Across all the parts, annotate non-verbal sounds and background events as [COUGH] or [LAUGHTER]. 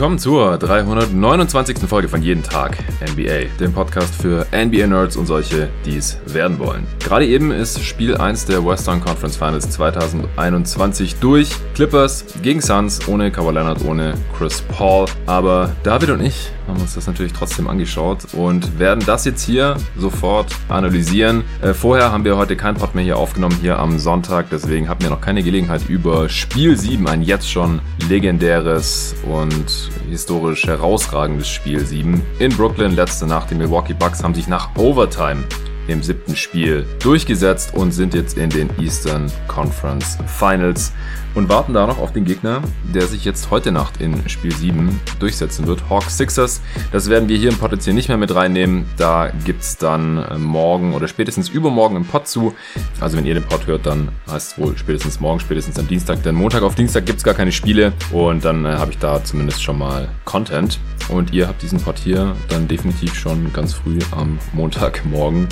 willkommen zur 329. Folge von Jeden Tag NBA, dem Podcast für NBA-Nerds und solche, die es werden wollen. Gerade eben ist Spiel 1 der Western Conference Finals 2021 durch. Clippers gegen Suns, ohne Kawhi Leonard, ohne Chris Paul. Aber David und ich haben uns das natürlich trotzdem angeschaut und werden das jetzt hier sofort analysieren. Äh, vorher haben wir heute kein Pod mehr hier aufgenommen, hier am Sonntag. Deswegen hatten wir noch keine Gelegenheit über Spiel 7, ein jetzt schon legendäres und historisch herausragendes Spiel 7 in Brooklyn. Letzte Nacht, die Milwaukee Bucks haben sich nach Overtime im siebten Spiel durchgesetzt und sind jetzt in den Eastern Conference Finals und warten da noch auf den Gegner, der sich jetzt heute Nacht in Spiel 7 durchsetzen wird. Hawks Sixers. Das werden wir hier im Pod jetzt hier nicht mehr mit reinnehmen. Da gibt es dann äh, morgen oder spätestens übermorgen im Pod zu. Also wenn ihr den Pod hört, dann heißt es wohl spätestens morgen, spätestens am Dienstag. Denn Montag auf Dienstag gibt es gar keine Spiele und dann äh, habe ich da zumindest schon mal Content. Und ihr habt diesen Pod hier dann definitiv schon ganz früh am Montagmorgen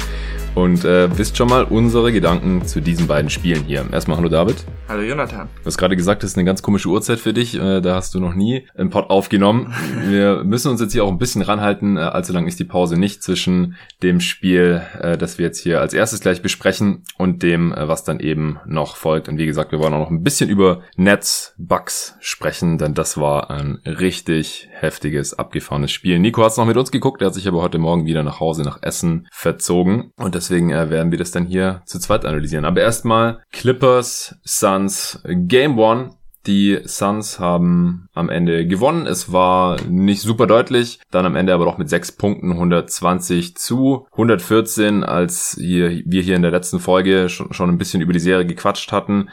und äh, wisst schon mal unsere Gedanken zu diesen beiden Spielen hier. Erstmal hallo David. Hallo Jonathan. Du hast gerade gesagt, das ist eine ganz komische Uhrzeit für dich. Äh, da hast du noch nie einen Pod aufgenommen. [LAUGHS] Wir müssen uns jetzt hier auch ein bisschen ranhalten. Äh, allzu lang ist die Pause nicht zwischen dem Spiel, äh, das wir jetzt hier als erstes gleich besprechen und dem, äh, was dann eben noch folgt. Und wie gesagt, wir wollen auch noch ein bisschen über Nets Bugs sprechen, denn das war ein richtig heftiges, abgefahrenes Spiel. Nico hat es noch mit uns geguckt, er hat sich aber heute Morgen wieder nach Hause nach Essen verzogen und das deswegen äh, werden wir das dann hier zu zweit analysieren. Aber erstmal Clippers, Suns, Game One. Die Suns haben am Ende gewonnen. Es war nicht super deutlich. Dann am Ende aber doch mit sechs Punkten 120 zu 114, als wir hier in der letzten Folge schon, schon ein bisschen über die Serie gequatscht hatten.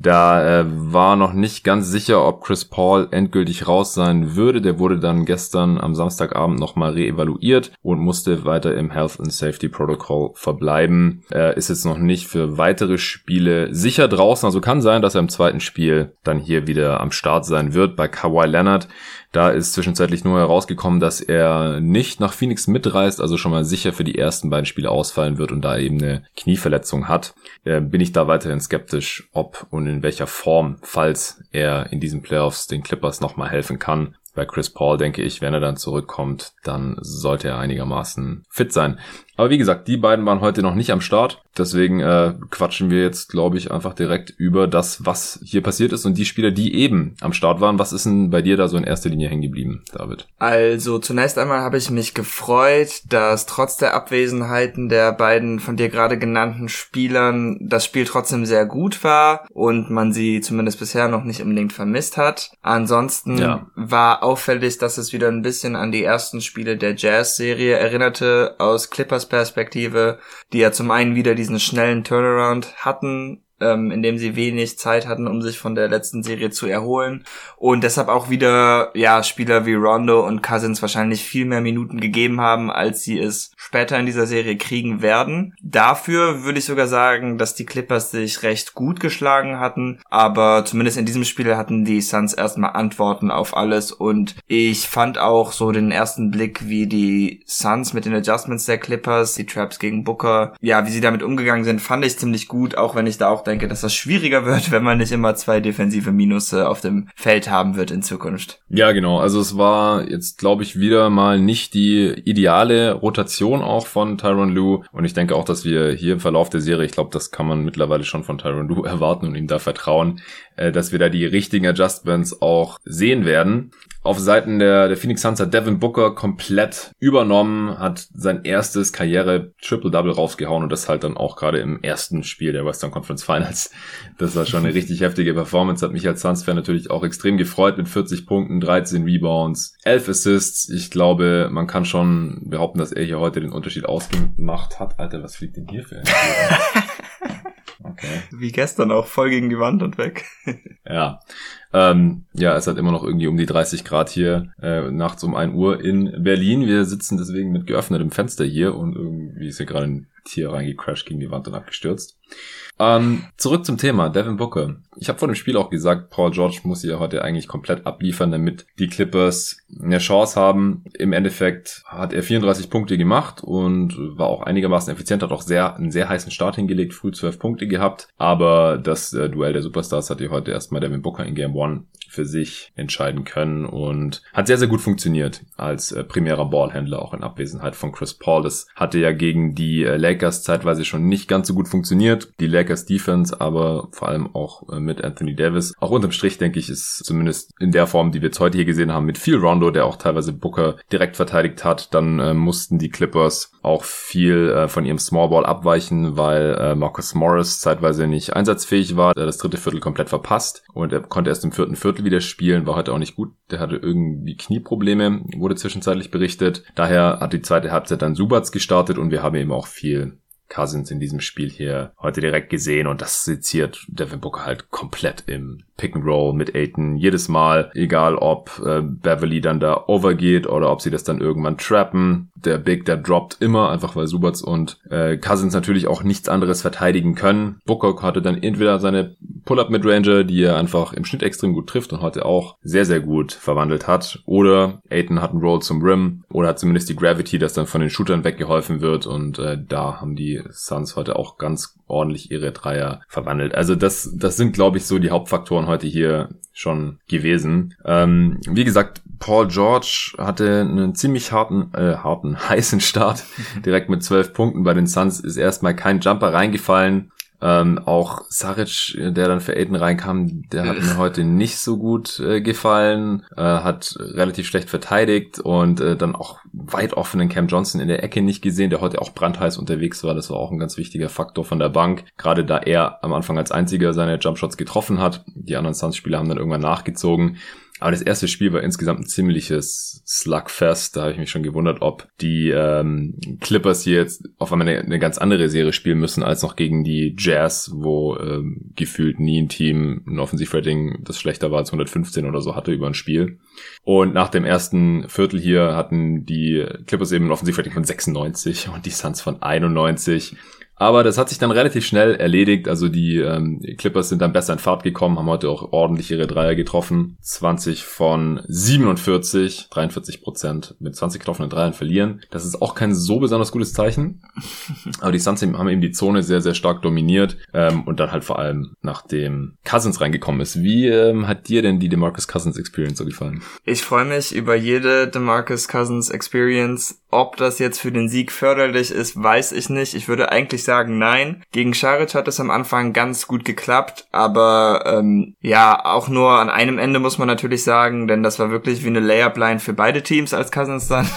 Da äh, war noch nicht ganz sicher, ob Chris Paul endgültig raus sein würde. Der wurde dann gestern am Samstagabend nochmal reevaluiert und musste weiter im Health and Safety Protocol verbleiben. Er ist jetzt noch nicht für weitere Spiele sicher draußen. Also kann sein, dass er im zweiten Spiel dann hier wieder am Start sein wird bei Kawhi Leonard. Da ist zwischenzeitlich nur herausgekommen, dass er nicht nach Phoenix mitreist, also schon mal sicher für die ersten beiden Spiele ausfallen wird und da eben eine Knieverletzung hat. Äh, bin ich da weiterhin skeptisch, ob und in welcher Form, falls er in diesen Playoffs den Clippers nochmal helfen kann. Bei Chris Paul denke ich, wenn er dann zurückkommt, dann sollte er einigermaßen fit sein. Aber wie gesagt, die beiden waren heute noch nicht am Start. Deswegen äh, quatschen wir jetzt, glaube ich, einfach direkt über das, was hier passiert ist und die Spieler, die eben am Start waren. Was ist denn bei dir da so in erster Linie hängen geblieben, David? Also zunächst einmal habe ich mich gefreut, dass trotz der Abwesenheiten der beiden von dir gerade genannten Spielern das Spiel trotzdem sehr gut war und man sie zumindest bisher noch nicht unbedingt vermisst hat. Ansonsten ja. war auffällig, dass es wieder ein bisschen an die ersten Spiele der Jazz-Serie erinnerte aus Clippers Perspektive, die ja zum einen wieder diesen schnellen Turnaround hatten, ähm, in dem sie wenig Zeit hatten, um sich von der letzten Serie zu erholen. Und deshalb auch wieder, ja, Spieler wie Rondo und Cousins wahrscheinlich viel mehr Minuten gegeben haben, als sie es später in dieser Serie kriegen werden. Dafür würde ich sogar sagen, dass die Clippers sich recht gut geschlagen hatten, aber zumindest in diesem Spiel hatten die Suns erstmal Antworten auf alles und ich fand auch so den ersten Blick, wie die Suns mit den Adjustments der Clippers, die Traps gegen Booker, ja, wie sie damit umgegangen sind, fand ich ziemlich gut, auch wenn ich da auch denke, dass das schwieriger wird, wenn man nicht immer zwei defensive Minusse auf dem Feld haben wird in Zukunft. Ja, genau. Also es war jetzt, glaube ich, wieder mal nicht die ideale Rotation auch von Tyron Lue. Und ich denke auch, dass wir hier im Verlauf der Serie, ich glaube, das kann man mittlerweile schon von Tyron Lue [LAUGHS] erwarten und ihm da vertrauen, äh, dass wir da die richtigen Adjustments auch sehen werden. Auf Seiten der, der Phoenix Suns hat Devin Booker komplett übernommen, hat sein erstes Karriere Triple-Double rausgehauen und das halt dann auch gerade im ersten Spiel der Western Conference Finals. Das war schon eine richtig heftige Performance, hat mich als Suns-Fan natürlich auch extrem gefreut mit 40 Punkten, 13 Rebounds, 11 Assists. Ich glaube, man kann schon behaupten, dass er hier heute den Unterschied ausgemacht hat. Alter, was fliegt denn hier für ein [LAUGHS] Okay. Wie gestern auch voll gegen die Wand und weg. ja. Ähm, ja, es hat immer noch irgendwie um die 30 Grad hier äh, nachts um 1 Uhr in Berlin. Wir sitzen deswegen mit geöffnetem Fenster hier und irgendwie ist hier gerade ein Tier reingecrashed gegen die Wand und abgestürzt. Ähm, zurück zum Thema, Devin Booker. Ich habe vor dem Spiel auch gesagt, Paul George muss ja heute eigentlich komplett abliefern, damit die Clippers eine Chance haben. Im Endeffekt hat er 34 Punkte gemacht und war auch einigermaßen effizient, hat auch sehr, einen sehr heißen Start hingelegt, früh 12 Punkte gehabt. Aber das äh, Duell der Superstars hat ja heute erstmal Devin Booker in Game and-One für sich entscheiden können und hat sehr, sehr gut funktioniert als äh, primärer Ballhändler, auch in Abwesenheit von Chris Paul. Das hatte ja gegen die äh, Lakers zeitweise schon nicht ganz so gut funktioniert. Die Lakers Defense, aber vor allem auch äh, mit Anthony Davis. Auch unterm Strich, denke ich, ist zumindest in der Form, die wir jetzt heute hier gesehen haben, mit viel Rondo, der auch teilweise Booker direkt verteidigt hat. Dann äh, mussten die Clippers auch viel äh, von ihrem Smallball abweichen, weil äh, Marcus Morris zeitweise nicht einsatzfähig war. Das dritte Viertel komplett verpasst und er konnte erst im vierten Viertel wieder spielen, war heute auch nicht gut. Der hatte irgendwie Knieprobleme, wurde zwischenzeitlich berichtet. Daher hat die zweite Halbzeit dann Subats gestartet und wir haben eben auch viel Cousins in diesem Spiel hier heute direkt gesehen und das seziert Devin Booker halt komplett im Pick and Roll mit Aiton jedes Mal, egal ob äh, Beverly dann da overgeht oder ob sie das dann irgendwann trappen. Der Big, der droppt immer, einfach weil Subats und äh, Cousins natürlich auch nichts anderes verteidigen können. Booker hatte dann entweder seine Pull-Up Midranger, die er einfach im Schnitt extrem gut trifft und heute auch sehr, sehr gut verwandelt hat. Oder Aiton hat einen Roll zum Rim oder hat zumindest die Gravity, dass dann von den Shootern weggeholfen wird und äh, da haben die Suns heute auch ganz ordentlich ihre Dreier verwandelt. Also das, das sind, glaube ich, so die Hauptfaktoren heute hier schon gewesen. Ähm, wie gesagt, Paul George hatte einen ziemlich harten, äh, harten, [LAUGHS] heißen Start. Direkt mit zwölf Punkten bei den Suns ist erstmal kein Jumper reingefallen. Ähm, auch Saric, der dann für Aiden reinkam, der hat mir heute nicht so gut äh, gefallen, äh, hat relativ schlecht verteidigt und äh, dann auch weit offenen Cam Johnson in der Ecke nicht gesehen, der heute auch brandheiß unterwegs war. Das war auch ein ganz wichtiger Faktor von der Bank, gerade da er am Anfang als einziger seine Jumpshots getroffen hat. Die anderen Suns-Spieler haben dann irgendwann nachgezogen. Aber das erste Spiel war insgesamt ein ziemliches Slugfest. Da habe ich mich schon gewundert, ob die ähm, Clippers hier jetzt auf einmal eine, eine, ganz andere Serie spielen müssen als noch gegen die Jazz, wo ähm, gefühlt nie ein Team ein Offensivrating, das schlechter war als 115 oder so hatte über ein Spiel. Und nach dem ersten Viertel hier hatten die Clippers eben ein Offensivrating von 96 und die Suns von 91. Aber das hat sich dann relativ schnell erledigt. Also die ähm, Clippers sind dann besser in Fahrt gekommen, haben heute auch ordentlich ihre Dreier getroffen. 20 von 47, 43 Prozent mit 20 getroffenen Dreiern verlieren. Das ist auch kein so besonders gutes Zeichen. [LAUGHS] Aber die Suns haben eben die Zone sehr, sehr stark dominiert. Ähm, und dann halt vor allem, nachdem Cousins reingekommen ist. Wie ähm, hat dir denn die DeMarcus Cousins Experience so gefallen? Ich freue mich über jede DeMarcus Cousins Experience. Ob das jetzt für den Sieg förderlich ist, weiß ich nicht. Ich würde eigentlich sagen, nein. Gegen Scharic hat es am Anfang ganz gut geklappt, aber ähm, ja, auch nur an einem Ende muss man natürlich sagen, denn das war wirklich wie eine Layup-Line für beide Teams, als Cousins [LAUGHS] dann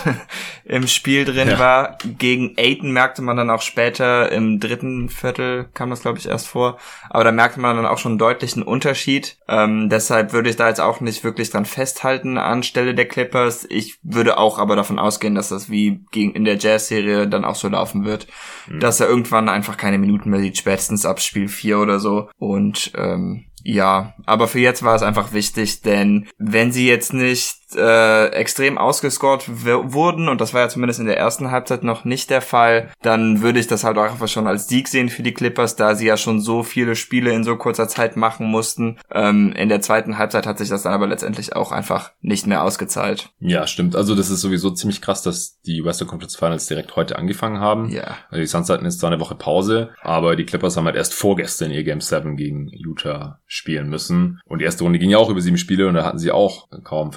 im Spiel drin ja. war. Gegen Aiton merkte man dann auch später, im dritten Viertel kam das glaube ich erst vor, aber da merkte man dann auch schon einen deutlichen Unterschied. Ähm, deshalb würde ich da jetzt auch nicht wirklich dran festhalten anstelle der Clippers. Ich würde auch aber davon ausgehen, dass das wie gegen in der Jazz-Serie dann auch so laufen wird, mhm. dass er irgendwann einfach keine Minuten mehr sieht, spätestens ab Spiel 4 oder so. Und ähm, ja, aber für jetzt war es einfach wichtig, denn wenn sie jetzt nicht äh, extrem ausgescored wurden, und das war ja zumindest in der ersten Halbzeit noch nicht der Fall, dann würde ich das halt auch einfach schon als Sieg sehen für die Clippers, da sie ja schon so viele Spiele in so kurzer Zeit machen mussten. Ähm, in der zweiten Halbzeit hat sich das dann aber letztendlich auch einfach nicht mehr ausgezahlt. Ja, stimmt. Also das ist sowieso ziemlich krass, dass die Western Conference Finals direkt heute angefangen haben. Ja. Also die Suns hatten jetzt zwar eine Woche Pause, aber die Clippers haben halt erst vorgestern ihr Game 7 gegen Utah spielen müssen. Und die erste Runde ging ja auch über sieben Spiele und da hatten sie auch kaum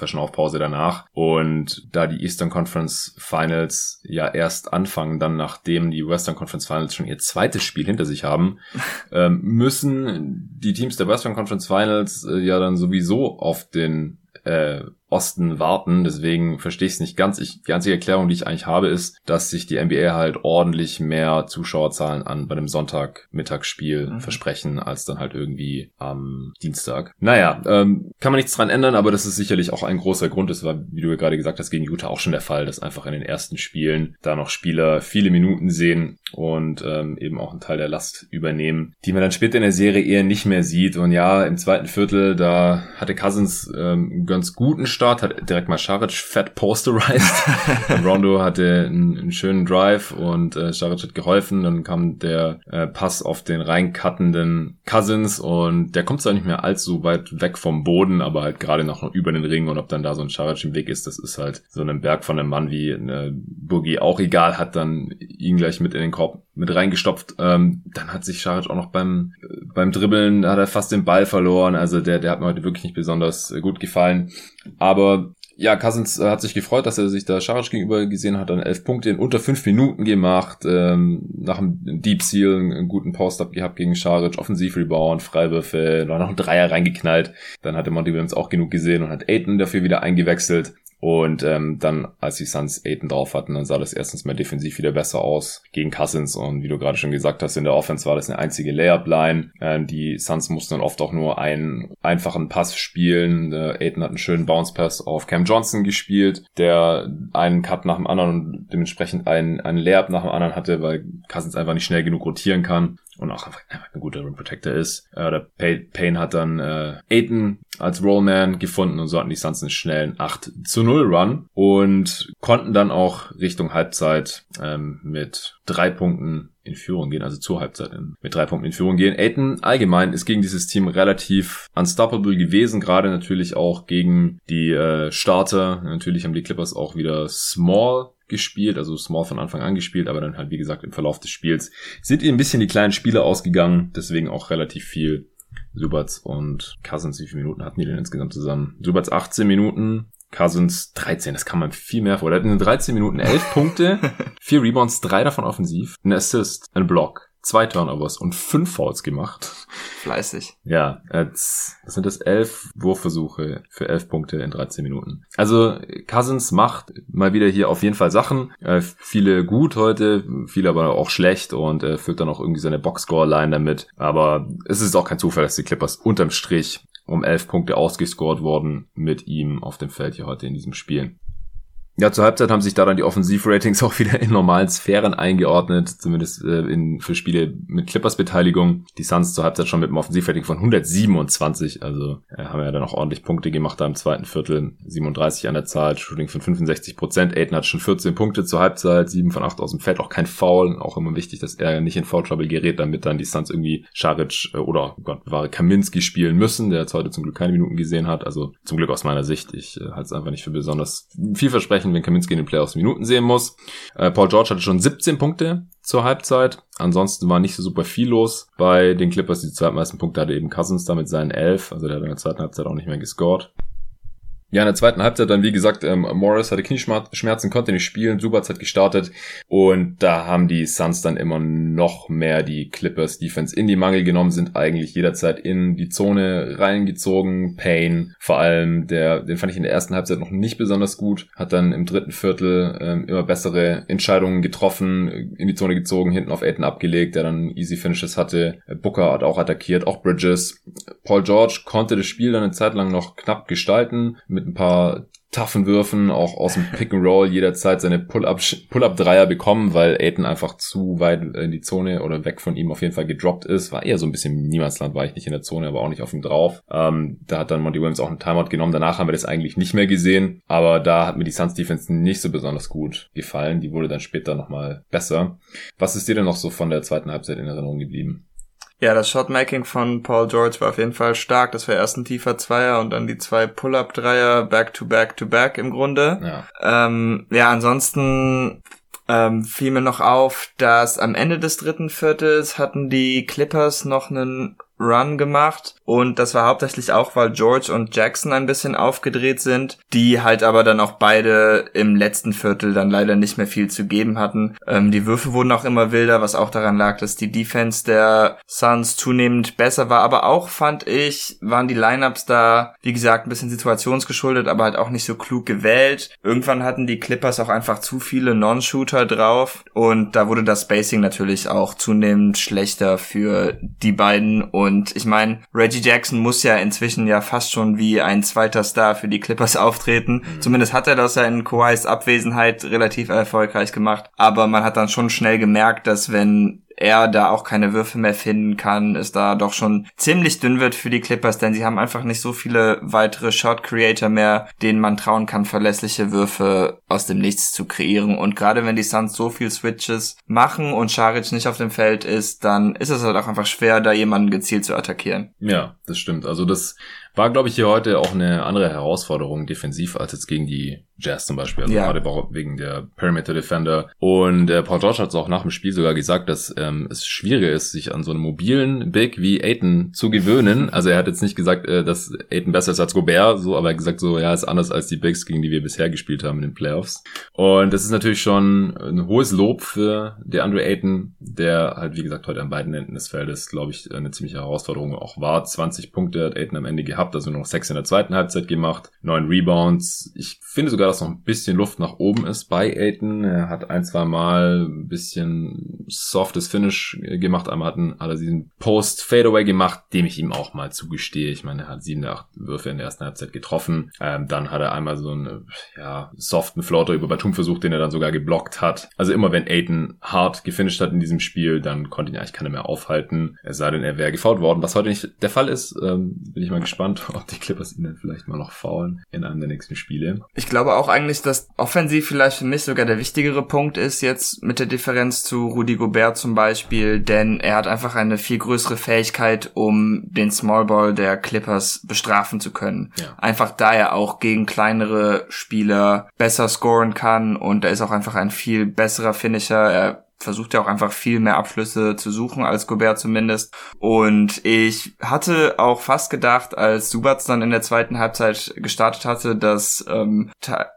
Verschnaufpause danach. Und da die Eastern Conference Finals ja erst anfangen, dann nachdem die Western Conference Finals schon ihr zweites Spiel hinter sich haben, [LAUGHS] ähm, müssen die Teams der Western Conference Finals äh, ja dann sowieso auf den äh, Osten warten. Deswegen verstehe ich es nicht ganz. Ich, die einzige Erklärung, die ich eigentlich habe, ist, dass sich die NBA halt ordentlich mehr Zuschauerzahlen an bei einem Sonntag-Mittagsspiel mhm. versprechen, als dann halt irgendwie am Dienstag. Naja, ähm, kann man nichts dran ändern, aber das ist sicherlich auch ein großer Grund. Das war, wie du ja gerade gesagt hast, gegen Utah auch schon der Fall, dass einfach in den ersten Spielen da noch Spieler viele Minuten sehen und ähm, eben auch einen Teil der Last übernehmen, die man dann später in der Serie eher nicht mehr sieht. Und ja, im zweiten Viertel, da hatte Cousins ähm, einen ganz guten Start, hat direkt mal Scharic fett posterized. [LAUGHS] Rondo hatte einen, einen, schönen Drive und äh, Scharic hat geholfen. Dann kam der äh, Pass auf den reinkattenden Cousins und der kommt zwar nicht mehr allzu weit weg vom Boden, aber halt gerade noch über den Ring und ob dann da so ein Scharic im Weg ist, das ist halt so ein Berg von einem Mann wie eine Boogie auch egal, hat dann ihn gleich mit in den Korb mit reingestopft. Ähm, dann hat sich Scharic auch noch beim, beim Dribbeln, hat er fast den Ball verloren. Also der, der hat mir heute wirklich nicht besonders gut gefallen. Aber ja, Cousins äh, hat sich gefreut, dass er sich da Scharic gegenüber gesehen hat, dann elf Punkte in unter fünf Minuten gemacht, ähm, nach einem Deep Seal einen guten Post-Up gehabt gegen Scharic, Offensiv-Rebound, Freiwürfe, noch einen Dreier reingeknallt. Dann hatte Monty Williams auch genug gesehen und hat Aiton dafür wieder eingewechselt. Und ähm, dann, als die Suns Aiden drauf hatten, dann sah das erstens mal defensiv wieder besser aus gegen Cousins. Und wie du gerade schon gesagt hast, in der Offense war das eine einzige Layup-Line. Ähm, die Suns mussten dann oft auch nur einen einfachen Pass spielen. Der Aiden hat einen schönen Bounce-Pass auf Cam Johnson gespielt, der einen Cut nach dem anderen und dementsprechend einen, einen Layup nach dem anderen hatte, weil Cousins einfach nicht schnell genug rotieren kann und auch einfach ein guter Rim Protector ist. Äh, der Payne hat dann äh, Aiden als Rollman gefunden und so hatten die Suns einen schnellen 8 zu 0 Run und konnten dann auch Richtung Halbzeit ähm, mit drei Punkten in Führung gehen, also zur Halbzeit in, mit drei Punkten in Führung gehen. Aiden allgemein ist gegen dieses Team relativ unstoppable gewesen, gerade natürlich auch gegen die äh, Starter. Natürlich haben die Clippers auch wieder Small gespielt, also Small von Anfang an gespielt, aber dann halt wie gesagt im Verlauf des Spiels sind ihr ein bisschen die kleinen Spiele ausgegangen, deswegen auch relativ viel Subats und Cousins, wie viele Minuten hatten die denn insgesamt zusammen? Subats 18 Minuten, Cousins 13, das kann man viel mehr vor. Der hat in 13 Minuten 11 Punkte, [LAUGHS] 4 Rebounds, 3 davon offensiv, ein Assist, ein Block, zwei Turnovers und fünf Fouls gemacht. Fleißig. Ja, jetzt sind das elf Wurfversuche für elf Punkte in 13 Minuten. Also Cousins macht mal wieder hier auf jeden Fall Sachen. Äh, viele gut heute, viele aber auch schlecht und äh, füllt dann auch irgendwie seine Boxscore-Line damit. Aber es ist auch kein Zufall, dass die Clippers unterm Strich um elf Punkte ausgescored wurden mit ihm auf dem Feld hier heute in diesem Spiel. Ja, zur Halbzeit haben sich da dann die Offensivratings [LAUGHS] auch wieder in normalen Sphären eingeordnet, zumindest äh, in, für Spiele mit Clippers Beteiligung. Die Suns zur Halbzeit schon mit einem Offensivrating von 127, also äh, haben ja dann auch ordentlich Punkte gemacht da im zweiten Viertel, 37 an der Zahl, Shooting von 65 Prozent. Aiden hat schon 14 Punkte zur Halbzeit, 7 von 8 aus dem Feld, auch kein Foul, auch immer wichtig, dass er nicht in Foul Trouble gerät, damit dann die Suns irgendwie Scharic äh, oder oh Gott, war Kaminski spielen müssen, der jetzt heute zum Glück keine Minuten gesehen hat, also zum Glück aus meiner Sicht. Ich äh, halte es einfach nicht für besonders vielversprechend sprechen, wenn Kaminski in den Playoffs Minuten sehen muss. Äh, Paul George hatte schon 17 Punkte zur Halbzeit. Ansonsten war nicht so super viel los bei den Clippers. Die zweitmeisten Punkte hatte eben Cousins da mit seinen 11. Also der hat in der zweiten Halbzeit auch nicht mehr gescored. Ja, in der zweiten Halbzeit dann, wie gesagt, ähm, Morris hatte Knieschmerzen, konnte nicht spielen, Subats hat gestartet und da haben die Suns dann immer noch mehr die Clippers Defense in die Mangel genommen, sind eigentlich jederzeit in die Zone reingezogen. Payne, vor allem, der, den fand ich in der ersten Halbzeit noch nicht besonders gut, hat dann im dritten Viertel ähm, immer bessere Entscheidungen getroffen, in die Zone gezogen, hinten auf Aiden abgelegt, der dann easy Finishes hatte. Booker hat auch attackiert, auch Bridges. Paul George konnte das Spiel dann eine Zeit lang noch knapp gestalten, mit ein paar toughen Würfen, auch aus dem Pick and Roll jederzeit seine Pull-Up-Dreier bekommen, weil Aiden einfach zu weit in die Zone oder weg von ihm auf jeden Fall gedroppt ist. War eher so ein bisschen Niemandsland, war ich nicht in der Zone, aber auch nicht auf ihm drauf. Ähm, da hat dann Monty Williams auch einen Timeout genommen. Danach haben wir das eigentlich nicht mehr gesehen, aber da hat mir die Suns Defense nicht so besonders gut gefallen. Die wurde dann später nochmal besser. Was ist dir denn noch so von der zweiten Halbzeit in Erinnerung geblieben? Ja, das Shotmaking von Paul George war auf jeden Fall stark. Das war erst ein tiefer Zweier und dann die zwei Pull-Up-Dreier, Back-to-Back-to-Back im Grunde. Ja, ähm, ja ansonsten ähm, fiel mir noch auf, dass am Ende des dritten Viertels hatten die Clippers noch einen Run gemacht und das war hauptsächlich auch, weil George und Jackson ein bisschen aufgedreht sind, die halt aber dann auch beide im letzten Viertel dann leider nicht mehr viel zu geben hatten. Ähm, die Würfe wurden auch immer wilder, was auch daran lag, dass die Defense der Suns zunehmend besser war, aber auch fand ich, waren die Lineups da, wie gesagt, ein bisschen situationsgeschuldet, aber halt auch nicht so klug gewählt. Irgendwann hatten die Clippers auch einfach zu viele Non-Shooter drauf und da wurde das Spacing natürlich auch zunehmend schlechter für die beiden und und ich meine, Reggie Jackson muss ja inzwischen ja fast schon wie ein zweiter Star für die Clippers [LAUGHS] auftreten. Mhm. Zumindest hat er das ja in Kawhis Abwesenheit relativ erfolgreich gemacht. Aber man hat dann schon schnell gemerkt, dass wenn er da auch keine Würfe mehr finden kann, es da doch schon ziemlich dünn wird für die Clippers, denn sie haben einfach nicht so viele weitere Shot Creator mehr, denen man trauen kann, verlässliche Würfe aus dem Nichts zu kreieren. Und gerade wenn die Suns so viel Switches machen und Scharic nicht auf dem Feld ist, dann ist es halt auch einfach schwer, da jemanden gezielt zu attackieren. Ja, das stimmt. Also das War, glaube ich, hier heute auch eine andere Herausforderung defensiv als jetzt gegen die Jazz zum Beispiel, also ja. gerade wegen der Perimeter Defender. Und äh, Paul George hat es auch nach dem Spiel sogar gesagt, dass ähm, es schwieriger ist, sich an so einen mobilen Big wie Aiton zu gewöhnen. [LAUGHS] Also er hat jetzt nicht gesagt, äh, dass Aiton besser ist als Gobert, so, aber er hat gesagt so, ja, ist anders als die Bigs, gegen die wir bisher gespielt haben in den Playoffs. Und das ist natürlich schon ein hohes Lob für DeAndre Aiton, der halt, wie gesagt, heute an beiden Enden des Feldes, glaube ich, eine ziemliche Herausforderung auch war. 20 Punkte hat Aiton am Ende gehabt, also nur noch 6 in der zweiten Halbzeit gemacht, 9 Rebounds. Ich finde sogar, dass noch ein bisschen Luft nach oben ist bei Aiton. Er hat ein, zwei Mal ein bisschen softes Finish gemacht. Einmal hatten alle diesen Post-Fadeaway gemacht, dem ich ihm auch mal zugestehe. Ich meine, er hat sieben, acht Würfe in der ersten Halbzeit getroffen. Ähm, dann hat er einmal so einen, ja, soften Floater über Batum versucht, den er dann sogar geblockt hat. Also immer wenn Aiton hart gefinisht hat in diesem Spiel, dann konnte ihn eigentlich keiner mehr aufhalten. Es sei denn, er wäre gefault worden, was heute nicht der Fall ist. Ähm, bin ich mal gespannt, ob die Clippers ihn dann vielleicht mal noch faulen in einem der nächsten Spiele. Ich glaube auch eigentlich, dass offensiv vielleicht für mich sogar der wichtigere Punkt ist jetzt mit der Differenz zu Rudy Gobert zum Beispiel, denn er hat einfach eine viel größere Fähigkeit, um den Smallball der Clippers bestrafen zu können. Ja. Einfach da er auch gegen kleinere Spieler besser scoren kann und er ist auch einfach ein viel besserer Finisher. Er versucht ja auch einfach viel mehr Abschlüsse zu suchen als Gobert zumindest. Und ich hatte auch fast gedacht, als Subats dann in der zweiten Halbzeit gestartet hatte, dass ähm,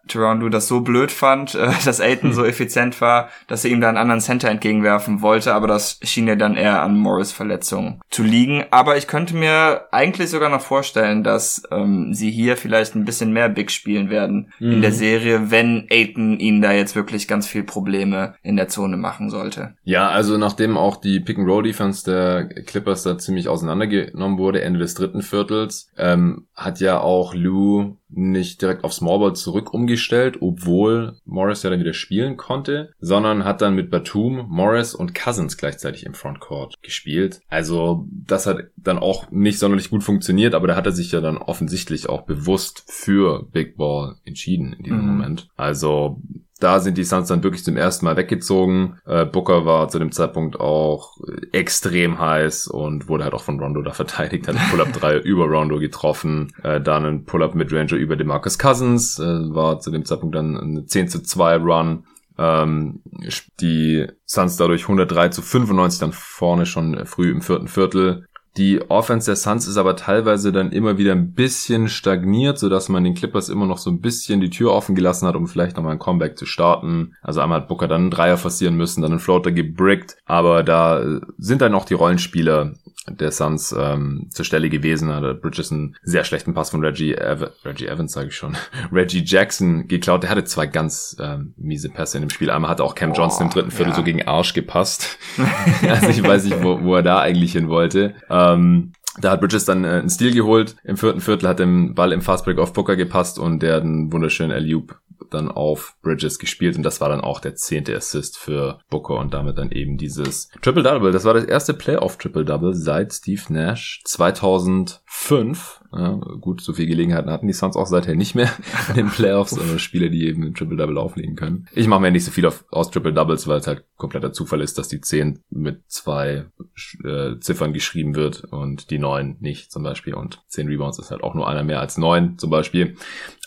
Toronto das so blöd fand, [LAUGHS] äh, dass Aiton so effizient war, dass er ihm da einen anderen Center entgegenwerfen wollte. Aber das schien ja dann eher an Morris Verletzung zu liegen. Aber ich könnte mir eigentlich sogar noch vorstellen, dass ähm, sie hier vielleicht ein bisschen mehr Big spielen werden mhm. in der Serie, wenn Aiton ihnen da jetzt wirklich ganz viel Probleme in der Zone machen sollte. Ja, also nachdem auch die Pick-and-Roll-Defense der Clippers da ziemlich auseinandergenommen wurde, Ende des dritten Viertels, ähm, hat ja auch Lou nicht direkt auf Smallball zurück umgestellt, obwohl Morris ja dann wieder spielen konnte, sondern hat dann mit Batum, Morris und Cousins gleichzeitig im Frontcourt gespielt. Also das hat dann auch nicht sonderlich gut funktioniert, aber da hat er sich ja dann offensichtlich auch bewusst für Big Ball entschieden in diesem mhm. Moment. Also da sind die Suns dann wirklich zum ersten Mal weggezogen. Äh, Booker war zu dem Zeitpunkt auch extrem heiß und wurde halt auch von Rondo da [LAUGHS] verteidigt, hat einen Pull-Up 3 über Rondo getroffen, äh, dann ein Pull-Up mit Ranger über DeMarcus Cousins, äh, war zu dem Zeitpunkt dann eine 10 zu 2 Run. Ähm, die Suns dadurch 103 zu 95 dann vorne schon früh im vierten Viertel. Die Offense der Suns ist aber teilweise dann immer wieder ein bisschen stagniert, sodass man den Clippers immer noch so ein bisschen die Tür offen gelassen hat, um vielleicht nochmal ein Comeback zu starten. Also einmal hat Booker dann einen Dreier forcieren müssen, dann einen Floater gebrickt, aber da sind dann auch die Rollenspieler der Suns ähm, zur Stelle gewesen. Hat Bridges einen sehr schlechten Pass von Reggie, Ev Reggie Evans, sage ich schon, [LAUGHS] Reggie Jackson geklaut. Der hatte zwei ganz ähm, miese Pässe in dem Spiel. Einmal hatte auch Cam Johnson oh, im dritten Viertel ja. so gegen Arsch gepasst. [LAUGHS] [LAUGHS] also ich weiß nicht, wo, wo er da eigentlich hin wollte. Ähm, da hat Bridges dann äh, einen Stil geholt. Im vierten Viertel hat den Ball im Fastbreak auf Booker gepasst und der hat einen wunderschönen alley dann auf Bridges gespielt und das war dann auch der zehnte Assist für Booker und damit dann eben dieses Triple-Double. Das war das erste Playoff-Triple-Double seit Steve Nash 2005 ja, gut, so viel Gelegenheiten hatten die Suns auch seither nicht mehr in den [LAUGHS] Playoffs, sondern Spiele, die eben im Triple-Double auflegen können. Ich mache mir nicht so viel auf, aus Triple-Doubles, weil es halt kompletter Zufall ist, dass die 10 mit zwei äh, Ziffern geschrieben wird und die 9 nicht zum Beispiel. Und 10 Rebounds ist halt auch nur einer mehr als 9 zum Beispiel.